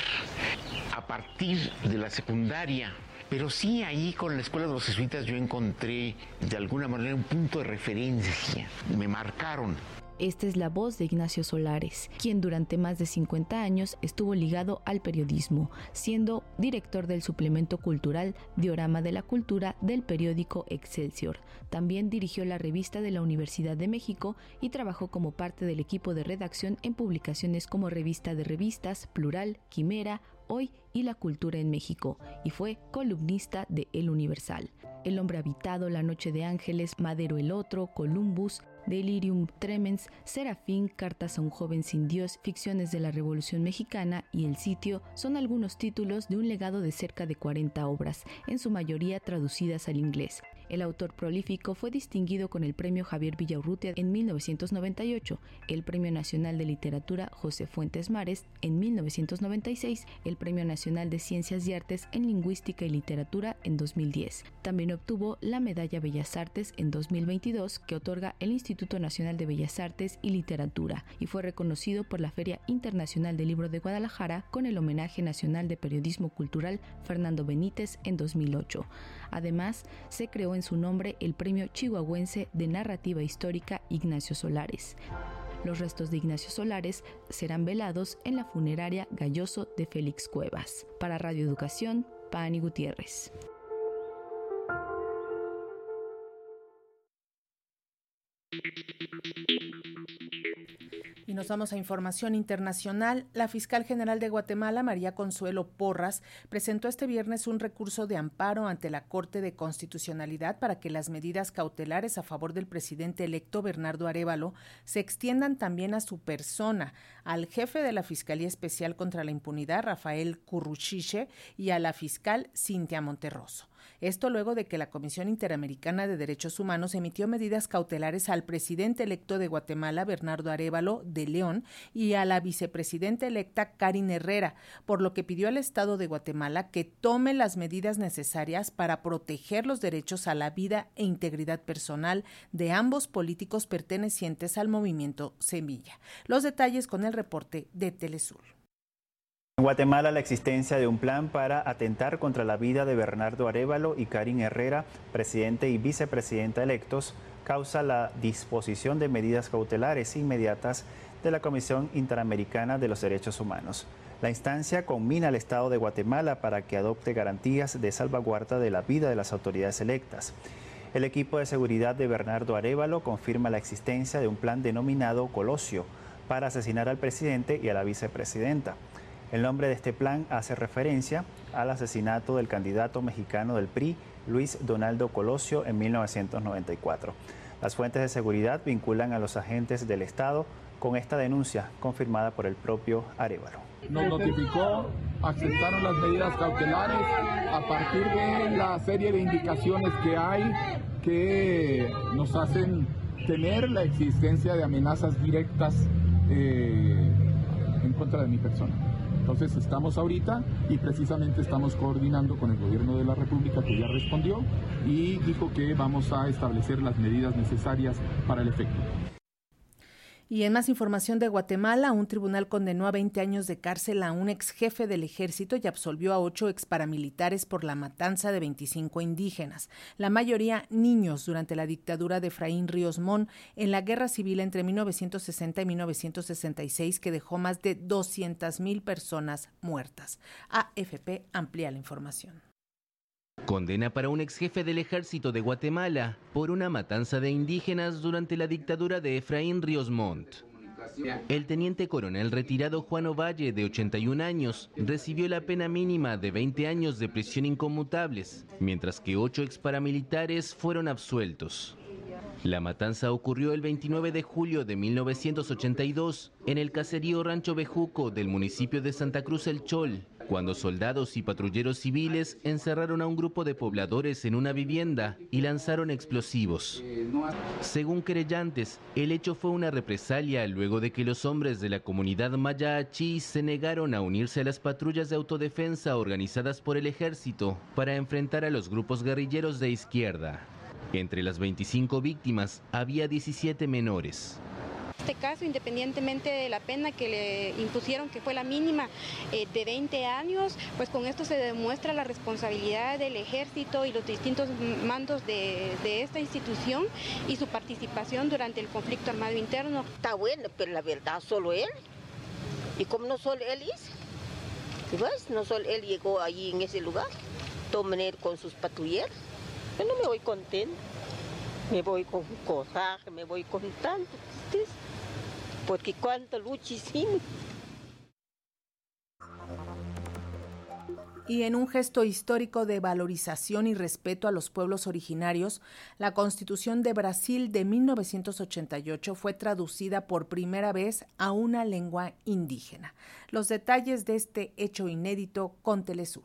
Speaker 24: a partir de la secundaria. Pero sí, ahí con la escuela de los jesuitas yo encontré de alguna manera un punto de referencia. Me marcaron.
Speaker 23: Esta es la voz de Ignacio Solares, quien durante más de 50 años estuvo ligado al periodismo, siendo director del suplemento cultural Diorama de la Cultura del periódico Excelsior. También dirigió la revista de la Universidad de México y trabajó como parte del equipo de redacción en publicaciones como Revista de Revistas, Plural, Quimera, Hoy y la Cultura en México, y fue columnista de El Universal. El hombre habitado, La Noche de Ángeles, Madero el Otro, Columbus, Delirium Tremens, Serafín, Cartas a un joven sin Dios, Ficciones de la Revolución Mexicana y El sitio son algunos títulos de un legado de cerca de 40 obras, en su mayoría traducidas al inglés. El autor prolífico fue distinguido con el Premio Javier Villaurrutia en 1998, el Premio Nacional de Literatura José Fuentes Mares en 1996, el Premio Nacional de Ciencias y Artes en Lingüística y Literatura en 2010. También obtuvo la Medalla Bellas Artes en 2022 que otorga el Instituto Nacional de Bellas Artes y Literatura y fue reconocido por la Feria Internacional del Libro de Guadalajara con el Homenaje Nacional de Periodismo Cultural Fernando Benítez en 2008. Además, se creó en su nombre el Premio Chihuahuense de Narrativa Histórica Ignacio Solares. Los restos de Ignacio Solares serán velados en la funeraria Galloso de Félix Cuevas. Para Radio Educación, Pani Gutiérrez.
Speaker 3: Nos vamos a información internacional. La fiscal general de Guatemala, María Consuelo Porras, presentó este viernes un recurso de amparo ante la Corte de Constitucionalidad para que las medidas cautelares a favor del presidente electo Bernardo Arevalo se extiendan también a su persona, al jefe de la Fiscalía Especial contra la Impunidad, Rafael Curruchiche, y a la fiscal Cintia Monterroso. Esto luego de que la Comisión Interamericana de Derechos Humanos emitió medidas cautelares al presidente electo de Guatemala, Bernardo Arevalo de León, y a la vicepresidenta electa, Karin Herrera, por lo que pidió al Estado de Guatemala que tome las medidas necesarias para proteger los derechos a la vida e integridad personal de ambos políticos pertenecientes al movimiento Semilla. Los detalles con el reporte de Telesur.
Speaker 25: En Guatemala, la existencia de un plan para atentar contra la vida de Bernardo Arevalo y Karin Herrera, presidente y vicepresidenta electos, causa la disposición de medidas cautelares inmediatas de la Comisión Interamericana de los Derechos Humanos. La instancia combina al Estado de Guatemala para que adopte garantías de salvaguarda de la vida de las autoridades electas. El equipo de seguridad de Bernardo Arevalo confirma la existencia de un plan denominado Colosio para asesinar al presidente y a la vicepresidenta. El nombre de este plan hace referencia al asesinato del candidato mexicano del PRI, Luis Donaldo Colosio, en 1994. Las fuentes de seguridad vinculan a los agentes del Estado con esta denuncia confirmada por el propio Arevalo.
Speaker 26: Nos notificó, aceptaron las medidas cautelares a partir de la serie de indicaciones que hay que nos hacen tener la existencia de amenazas directas eh, en contra de mi persona. Entonces estamos ahorita y precisamente estamos coordinando con el gobierno de la República que ya respondió y dijo que vamos a establecer las medidas necesarias para el efecto.
Speaker 3: Y en más información de Guatemala, un tribunal condenó a 20 años de cárcel a un ex jefe del ejército y absolvió a ocho ex paramilitares por la matanza de 25 indígenas, la mayoría niños durante la dictadura de Efraín Ríos Mon en la guerra civil entre 1960 y 1966 que dejó más de 200 mil personas muertas. AFP amplía la información.
Speaker 27: Condena para un ex jefe del ejército de Guatemala por una matanza de indígenas durante la dictadura de Efraín Ríos Montt. El teniente coronel retirado Juan Ovalle, de 81 años, recibió la pena mínima de 20 años de prisión inconmutables, mientras que ocho ex paramilitares fueron absueltos. La matanza ocurrió el 29 de julio de 1982 en el caserío Rancho Bejuco del municipio de Santa Cruz El Chol, cuando soldados y patrulleros civiles encerraron a un grupo de pobladores en una vivienda y lanzaron explosivos. Según querellantes, el hecho fue una represalia luego de que los hombres de la comunidad maya se negaron a unirse a las patrullas de autodefensa organizadas por el ejército para enfrentar a los grupos guerrilleros de izquierda. Entre las 25 víctimas había 17 menores
Speaker 28: este caso, independientemente de la pena que le impusieron, que fue la mínima eh, de 20 años, pues con esto se demuestra la responsabilidad del ejército y los distintos mandos de, esta institución y su participación durante el conflicto armado interno.
Speaker 29: Está bueno, pero la verdad solo él. Y como no solo él hizo, ¿ves? no solo él llegó allí en ese lugar, él con sus patrulleros. Yo no me voy contento, me voy con coraje, me voy con tanto porque cuánto lucha hicimos.
Speaker 3: Y en un gesto histórico de valorización y respeto a los pueblos originarios, la Constitución de Brasil de 1988 fue traducida por primera vez a una lengua indígena. Los detalles de este hecho inédito con Telesur.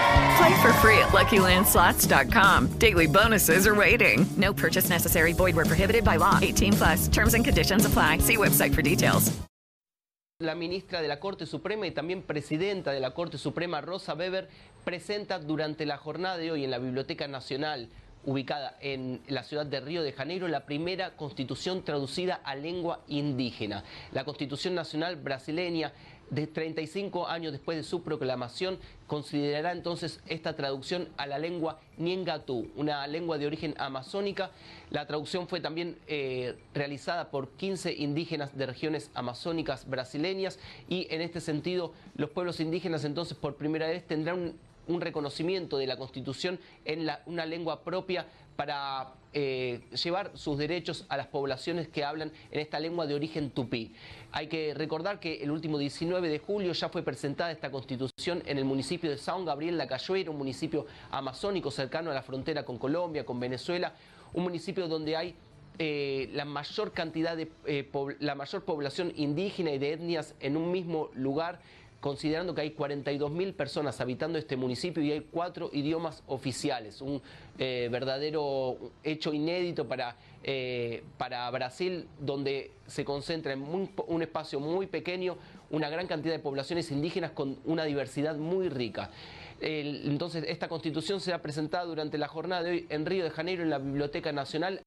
Speaker 30: Play for free at LuckyLandSlots.com. Daily bonuses are waiting. No purchase necessary. Void where prohibited by law. 18 plus. Terms and conditions apply. See website for details.
Speaker 31: La ministra de la Corte Suprema y también presidenta de la Corte Suprema, Rosa Weber, presenta durante la jornada de hoy en la Biblioteca Nacional ubicada en la ciudad de Río de Janeiro, la primera constitución traducida a lengua indígena. La Constitución Nacional brasileña, de 35 años después de su proclamación, considerará entonces esta traducción a la lengua Niengatú, una lengua de origen amazónica. La traducción fue también eh, realizada por 15 indígenas de regiones amazónicas brasileñas y en este sentido los pueblos indígenas entonces por primera vez tendrán un reconocimiento de la Constitución en una lengua propia para eh, llevar sus derechos a las poblaciones que hablan en esta lengua de origen tupí. Hay que recordar que el último 19 de julio ya fue presentada esta constitución en el municipio de San Gabriel La Cayoeira, un municipio amazónico cercano a la frontera con Colombia, con Venezuela, un municipio donde hay eh, la mayor cantidad de eh, la mayor población indígena y de etnias en un mismo lugar considerando que hay 42.000 personas habitando este municipio y hay cuatro idiomas oficiales, un eh, verdadero hecho inédito para, eh, para Brasil, donde se concentra en un, espacio muy pequeño una gran cantidad de poblaciones indígenas con una diversidad muy rica. entonces, esta constitución se ha presentado durante la jornada de hoy en Río de Janeiro, en la Biblioteca Nacional.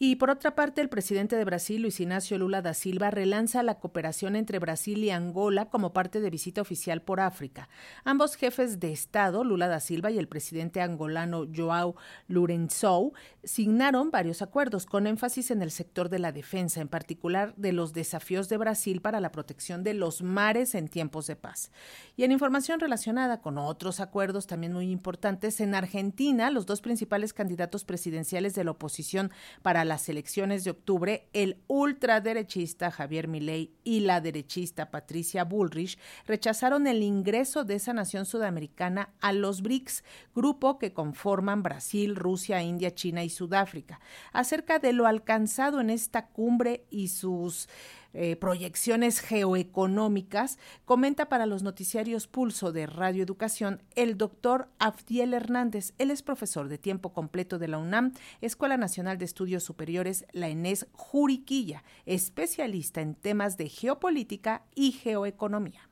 Speaker 3: Y por otra parte, el presidente de Brasil, Luis Ignacio Lula da Silva, relanza la cooperación entre Brasil y Angola como parte de visita oficial por África. Ambos jefes de Estado, Lula da Silva y el presidente angolano Joao Lourenço, signaron varios acuerdos con énfasis en el sector de la defensa, en particular de los desafíos de Brasil para la protección de los mares en tiempos de paz. Y en información relacionada con otros acuerdos también muy importantes, en Argentina, los dos principales candidatos presidenciales de la oposición para las elecciones de octubre, el ultraderechista Javier Milei y la derechista Patricia Bullrich rechazaron el ingreso de esa nación sudamericana a los BRICS, grupo que conforman Brasil, Rusia, India, China y Sudáfrica. Acerca de lo alcanzado en esta cumbre y sus eh, proyecciones geoeconómicas, comenta para los noticiarios Pulso de Radio Educación el doctor Abdiel Hernández. Él es profesor de tiempo completo de la UNAM, Escuela Nacional de Estudios Superiores, la ENES Juriquilla, especialista en temas de geopolítica y geoeconomía.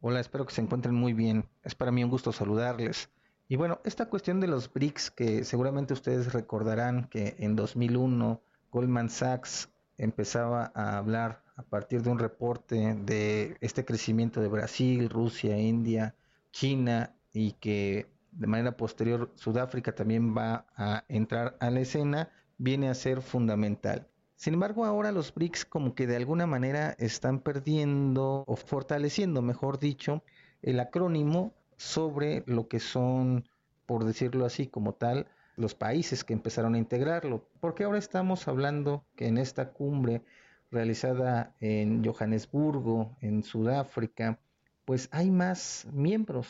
Speaker 32: Hola, espero que se encuentren muy bien. Es para mí un gusto saludarles. Y bueno, esta cuestión de los BRICS, que seguramente ustedes recordarán que en 2001 Goldman Sachs empezaba a hablar a partir de un reporte de este crecimiento de Brasil, Rusia, India, China y que de manera posterior Sudáfrica también va a entrar a la escena, viene a ser fundamental. Sin embargo, ahora los BRICS como que de alguna manera están perdiendo o fortaleciendo, mejor dicho, el acrónimo sobre lo que son, por decirlo así como tal, los países que empezaron a integrarlo. Porque ahora estamos hablando que en esta cumbre realizada en Johannesburgo, en Sudáfrica, pues hay más miembros.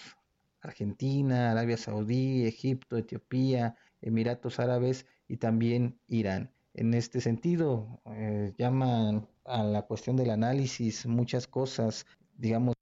Speaker 32: Argentina, Arabia Saudí, Egipto, Etiopía, Emiratos Árabes y también Irán. En este sentido, eh, llaman a la cuestión del análisis muchas cosas, digamos,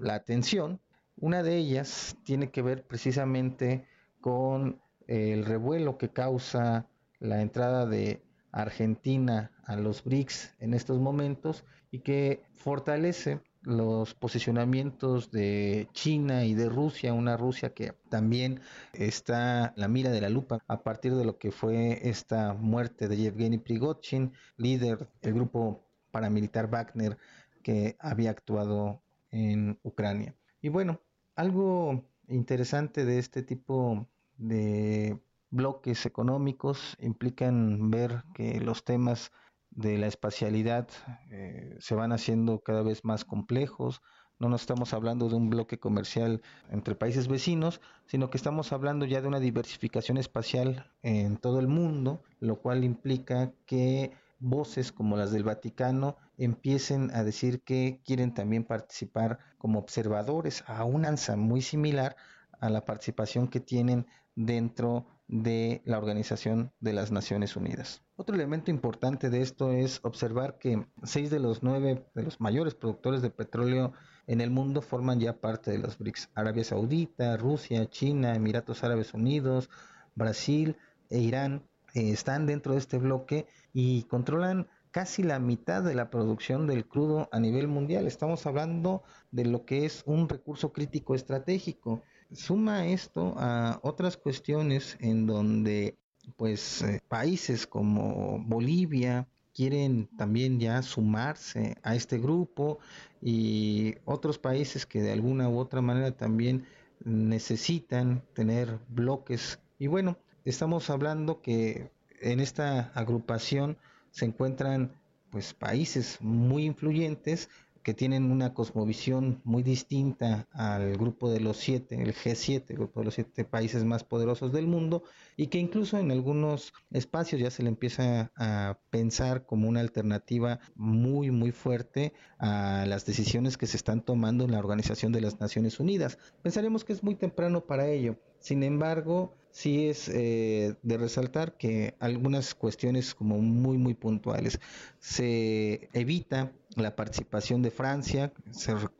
Speaker 32: la atención. Una de ellas tiene que ver precisamente con el revuelo que causa la entrada de Argentina a los BRICS en estos momentos y que fortalece los posicionamientos de China y de Rusia, una Rusia que también está la mira de la lupa a partir de lo que fue esta muerte de Yevgeny Prigozhin, líder del grupo paramilitar Wagner que había actuado en Ucrania. Y bueno, algo interesante de este tipo de bloques económicos implican ver que los temas de la espacialidad eh, se van haciendo cada vez más complejos. No nos estamos hablando de un bloque comercial entre países vecinos, sino que estamos hablando ya de una diversificación espacial en todo el mundo, lo cual implica que voces como las del Vaticano empiecen a decir que quieren también participar como observadores a una ansa muy similar a la participación que tienen dentro de la Organización de las Naciones Unidas. Otro elemento importante de esto es observar que seis de los nueve de los mayores productores de petróleo en el mundo forman ya parte de los BRICS. Arabia Saudita, Rusia, China, Emiratos Árabes Unidos, Brasil e Irán eh, están dentro de este bloque y controlan casi la mitad de la producción del crudo a nivel mundial. Estamos hablando de lo que es un recurso crítico estratégico suma esto a otras cuestiones en donde pues eh, países como Bolivia quieren también ya sumarse a este grupo y otros países que de alguna u otra manera también necesitan tener bloques. Y bueno estamos hablando que en esta agrupación se encuentran pues países muy influyentes que tienen una cosmovisión muy distinta al grupo de los siete, el G7, el grupo de los siete países más poderosos del mundo, y que incluso en algunos espacios ya se le empieza a pensar como una alternativa muy, muy fuerte a las decisiones que se están tomando en la Organización de las Naciones Unidas. Pensaremos que es muy temprano para ello. Sin embargo, sí es eh, de resaltar que algunas cuestiones como muy muy puntuales. Se evita la participación de Francia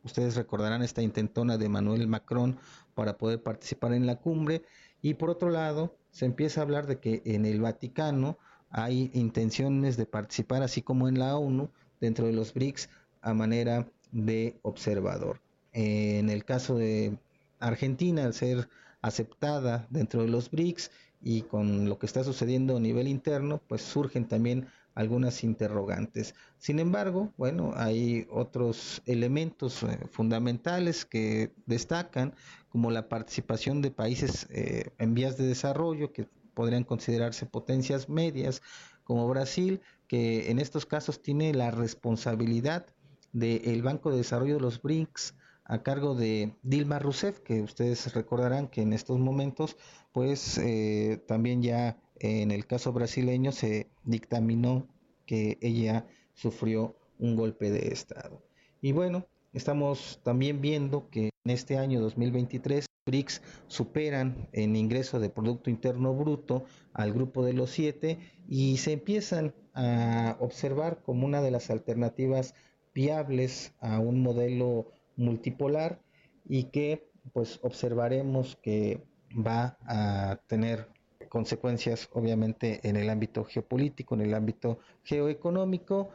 Speaker 32: ustedes recordarán esta intentona de Emmanuel Macron para poder participar en la cumbre y por otro lado se empieza a hablar de que en el Vaticano hay intenciones de participar así como en la ONU dentro de los BRICS a manera de observador. En el caso de Argentina al ser aceptada dentro de los BRICS y con lo que está sucediendo a nivel interno, pues surgen también algunas interrogantes. Sin embargo, bueno, hay otros elementos eh, fundamentales que destacan, como la participación de países eh, en vías de desarrollo que podrían considerarse potencias medias, como Brasil, que en estos casos tiene la responsabilidad del Banco de Desarrollo de los BRICS a cargo de Dilma Rousseff, que ustedes recordarán que en estos momentos, pues eh, también ya en el caso brasileño se dictaminó que ella sufrió un golpe de Estado. Y bueno, estamos también viendo que en este año 2023 BRICS superan en ingreso de Producto Interno Bruto al grupo de los siete y se empiezan a observar como una de las alternativas viables a un modelo multipolar y que pues observaremos que va a tener consecuencias obviamente en el ámbito geopolítico, en el ámbito geoeconómico,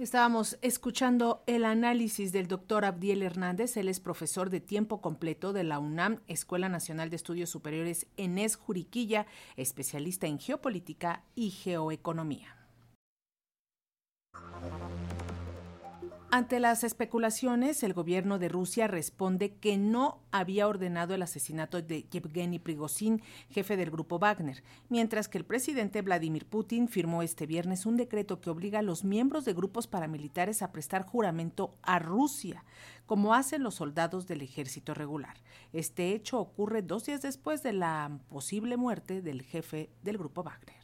Speaker 3: Estábamos escuchando el análisis del doctor Abdiel Hernández, él es profesor de tiempo completo de la UNAM, Escuela Nacional de Estudios Superiores Enes Juriquilla, especialista en geopolítica y geoeconomía. Ante las especulaciones, el gobierno de Rusia responde que no había ordenado el asesinato de Yevgeny Prigozhin, jefe del grupo Wagner, mientras que el presidente Vladimir Putin firmó este viernes un decreto que obliga a los miembros de grupos paramilitares a prestar juramento a Rusia, como hacen los soldados del ejército regular. Este hecho ocurre dos días después de la posible muerte del jefe del grupo Wagner.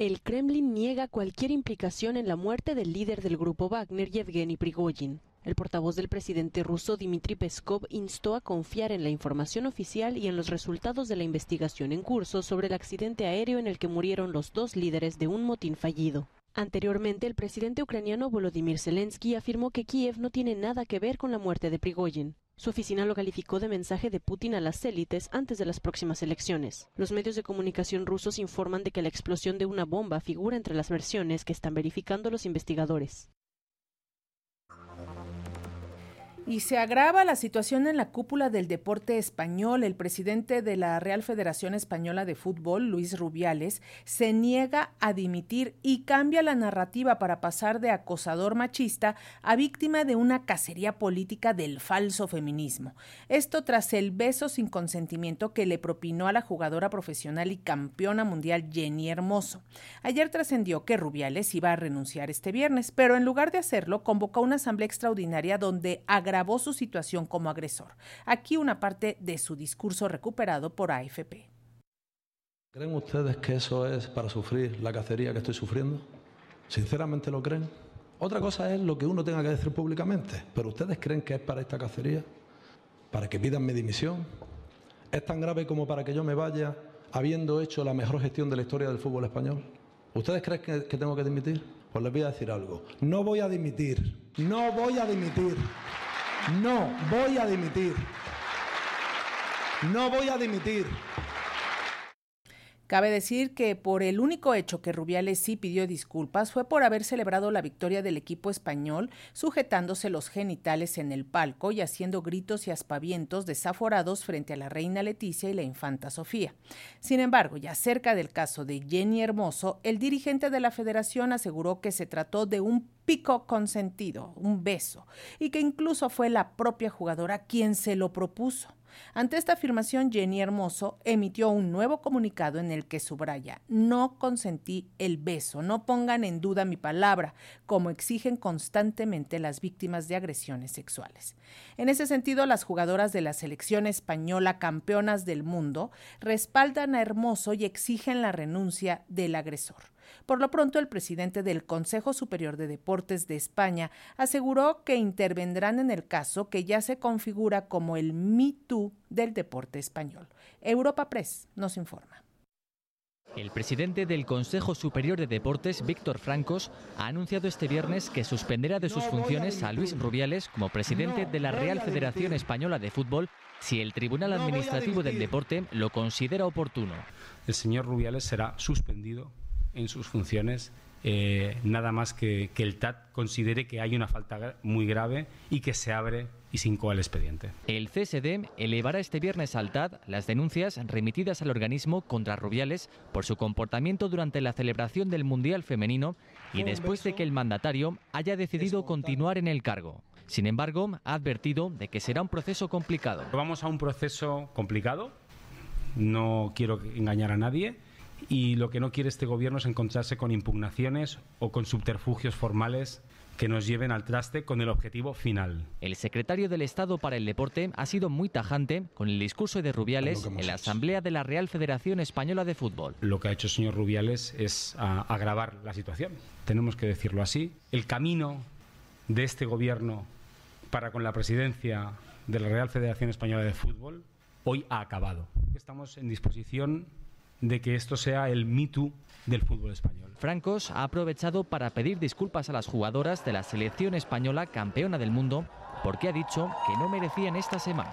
Speaker 33: El Kremlin niega cualquier implicación en la muerte del líder del grupo Wagner, Yevgeny Prigozhin. El portavoz del presidente ruso Dmitry Peskov instó a confiar en la información oficial y en los resultados de la investigación en curso sobre el accidente aéreo en el que murieron los dos líderes de un motín fallido. Anteriormente, el presidente ucraniano Volodymyr Zelensky afirmó que Kiev no tiene nada que ver con la muerte de Prigozhin. Su oficina lo calificó de mensaje de Putin a las élites antes de las próximas elecciones. Los medios de comunicación rusos informan de que la explosión de una bomba figura entre las versiones que están verificando los investigadores.
Speaker 3: Y se agrava la situación en la cúpula del deporte español. El presidente de la Real Federación Española de Fútbol, Luis Rubiales, se niega a dimitir y cambia la narrativa para pasar de acosador machista a víctima de una cacería política del falso feminismo. Esto tras el beso sin consentimiento que le propinó a la jugadora profesional y campeona mundial Jenny Hermoso. Ayer trascendió que Rubiales iba a renunciar este viernes, pero en lugar de hacerlo, convocó una asamblea extraordinaria donde agravó su situación como agresor. Aquí una parte de su discurso recuperado por AFP.
Speaker 34: ¿Creen ustedes que eso es para sufrir la cacería que estoy sufriendo? ¿Sinceramente lo creen? Otra cosa es lo que uno tenga que decir públicamente, pero ¿ustedes creen que es para esta cacería? ¿Para que pidan mi dimisión? ¿Es tan grave como para que yo me vaya habiendo hecho la mejor gestión de la historia del fútbol español? ¿Ustedes creen que, que tengo que dimitir? Pues les voy a decir algo. No voy a dimitir. No voy a dimitir. No voy a dimitir. No voy a dimitir.
Speaker 3: Cabe decir que por el único hecho que Rubiales sí pidió disculpas fue por haber celebrado la victoria del equipo español sujetándose los genitales en el palco y haciendo gritos y aspavientos desaforados frente a la reina Leticia y la infanta Sofía. Sin embargo, ya cerca del caso de Jenny Hermoso, el dirigente de la federación aseguró que se trató de un pico consentido, un beso, y que incluso fue la propia jugadora quien se lo propuso. Ante esta afirmación, Jenny Hermoso emitió un nuevo comunicado en el que subraya, no consentí el beso, no pongan en duda mi palabra, como exigen constantemente las víctimas de agresiones sexuales. En ese sentido, las jugadoras de la selección española campeonas del mundo respaldan a Hermoso y exigen la renuncia del agresor. Por lo pronto, el presidente del Consejo Superior de Deportes de España aseguró que intervendrán en el caso que ya se configura como el Me Too del deporte español. Europa Press nos informa.
Speaker 35: El presidente del Consejo Superior de Deportes, Víctor Francos, ha anunciado este viernes que suspenderá de sus funciones a Luis Rubiales como presidente de la Real Federación Española de Fútbol si el Tribunal Administrativo del Deporte lo considera oportuno.
Speaker 36: El señor Rubiales será suspendido en sus funciones eh, nada más que, que el TAT considere que hay una falta muy grave y que se abre y se incoa el expediente.
Speaker 35: El CSD elevará este viernes al TAT las denuncias remitidas al organismo contra Rubiales por su comportamiento durante la celebración del Mundial Femenino y después de que el mandatario haya decidido continuar en el cargo. Sin embargo, ha advertido de que será un proceso complicado.
Speaker 36: Vamos a un proceso complicado, no quiero engañar a nadie y lo que no quiere este gobierno es encontrarse con impugnaciones o con subterfugios formales que nos lleven al traste con el objetivo final.
Speaker 35: El secretario del Estado para el Deporte ha sido muy tajante con el discurso de Rubiales en la Asamblea de la Real Federación Española de Fútbol.
Speaker 36: Lo que ha hecho el señor Rubiales es agravar la situación. Tenemos que decirlo así. El camino de este gobierno para con la presidencia de la Real Federación Española de Fútbol hoy ha acabado. Estamos en disposición de que esto sea el Me Too del fútbol español.
Speaker 35: Francos ha aprovechado para pedir disculpas a las jugadoras de la selección española campeona del mundo porque ha dicho que no merecían esta semana.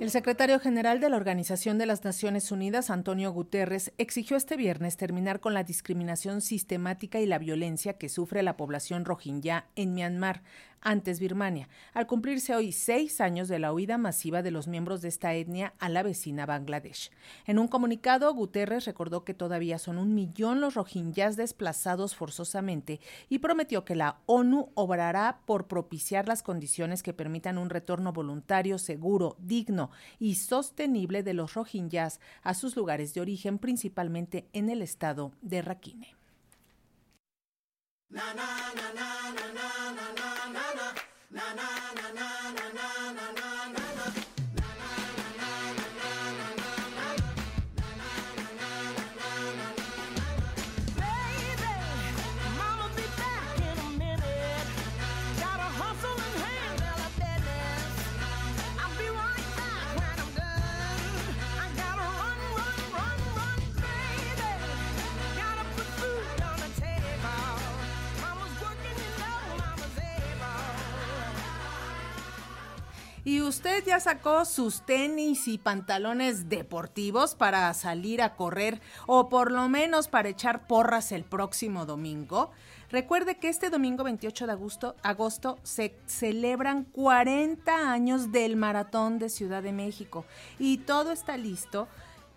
Speaker 3: El secretario general de la Organización de las Naciones Unidas, Antonio Guterres, exigió este viernes terminar con la discriminación sistemática y la violencia que sufre la población rohingya en Myanmar, antes Birmania, al cumplirse hoy seis años de la huida masiva de los miembros de esta etnia a la vecina Bangladesh. En un comunicado, Guterres recordó que todavía son un millón los rohingyas desplazados forzosamente y prometió que la ONU obrará por propiciar las condiciones que permitan un retorno voluntario, seguro, digno y sostenible de los rohingyas a sus lugares de origen, principalmente en el estado de Rakhine. na na. ¿Y usted ya sacó sus tenis y pantalones deportivos para salir a correr o por lo menos para echar porras el próximo domingo? Recuerde que este domingo 28 de agosto, agosto, se celebran 40 años del Maratón de Ciudad de México y todo está listo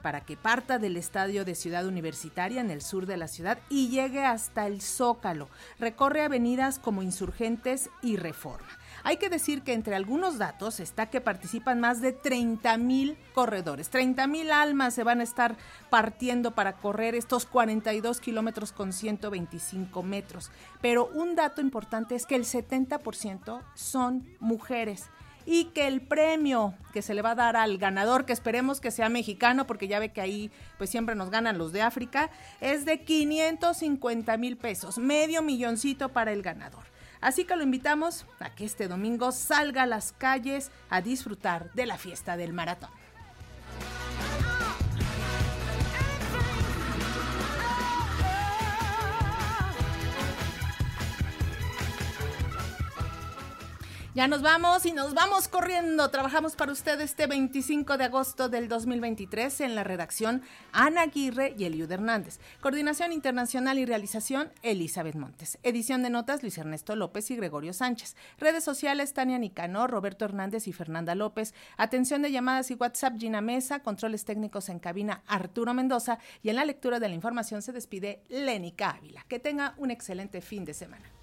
Speaker 3: para que parta del estadio de Ciudad Universitaria en el sur de la ciudad y llegue hasta el Zócalo. Recorre avenidas como Insurgentes y Reforma. Hay que decir que entre algunos datos está que participan más de 30 mil corredores. 30 mil almas se van a estar partiendo para correr estos 42 kilómetros con 125 metros. Pero un dato importante es que el 70% son mujeres y que el premio que se le va a dar al ganador, que esperemos que sea mexicano, porque ya ve que ahí pues siempre nos ganan los de África, es de 550 mil pesos, medio milloncito para el ganador. Así que lo invitamos a que este domingo salga a las calles a disfrutar de la fiesta del maratón. Ya nos vamos y nos vamos corriendo. Trabajamos para usted este 25 de agosto del 2023 en la redacción Ana Aguirre y Eliud Hernández. Coordinación internacional y realización Elizabeth Montes. Edición de notas Luis Ernesto López y Gregorio Sánchez. Redes sociales Tania Nicanor, Roberto Hernández y Fernanda López. Atención de llamadas y WhatsApp Gina Mesa. Controles técnicos en cabina Arturo Mendoza. Y en la lectura de la información se despide Lénica Ávila. Que tenga un excelente fin de semana.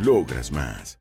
Speaker 37: Logras más.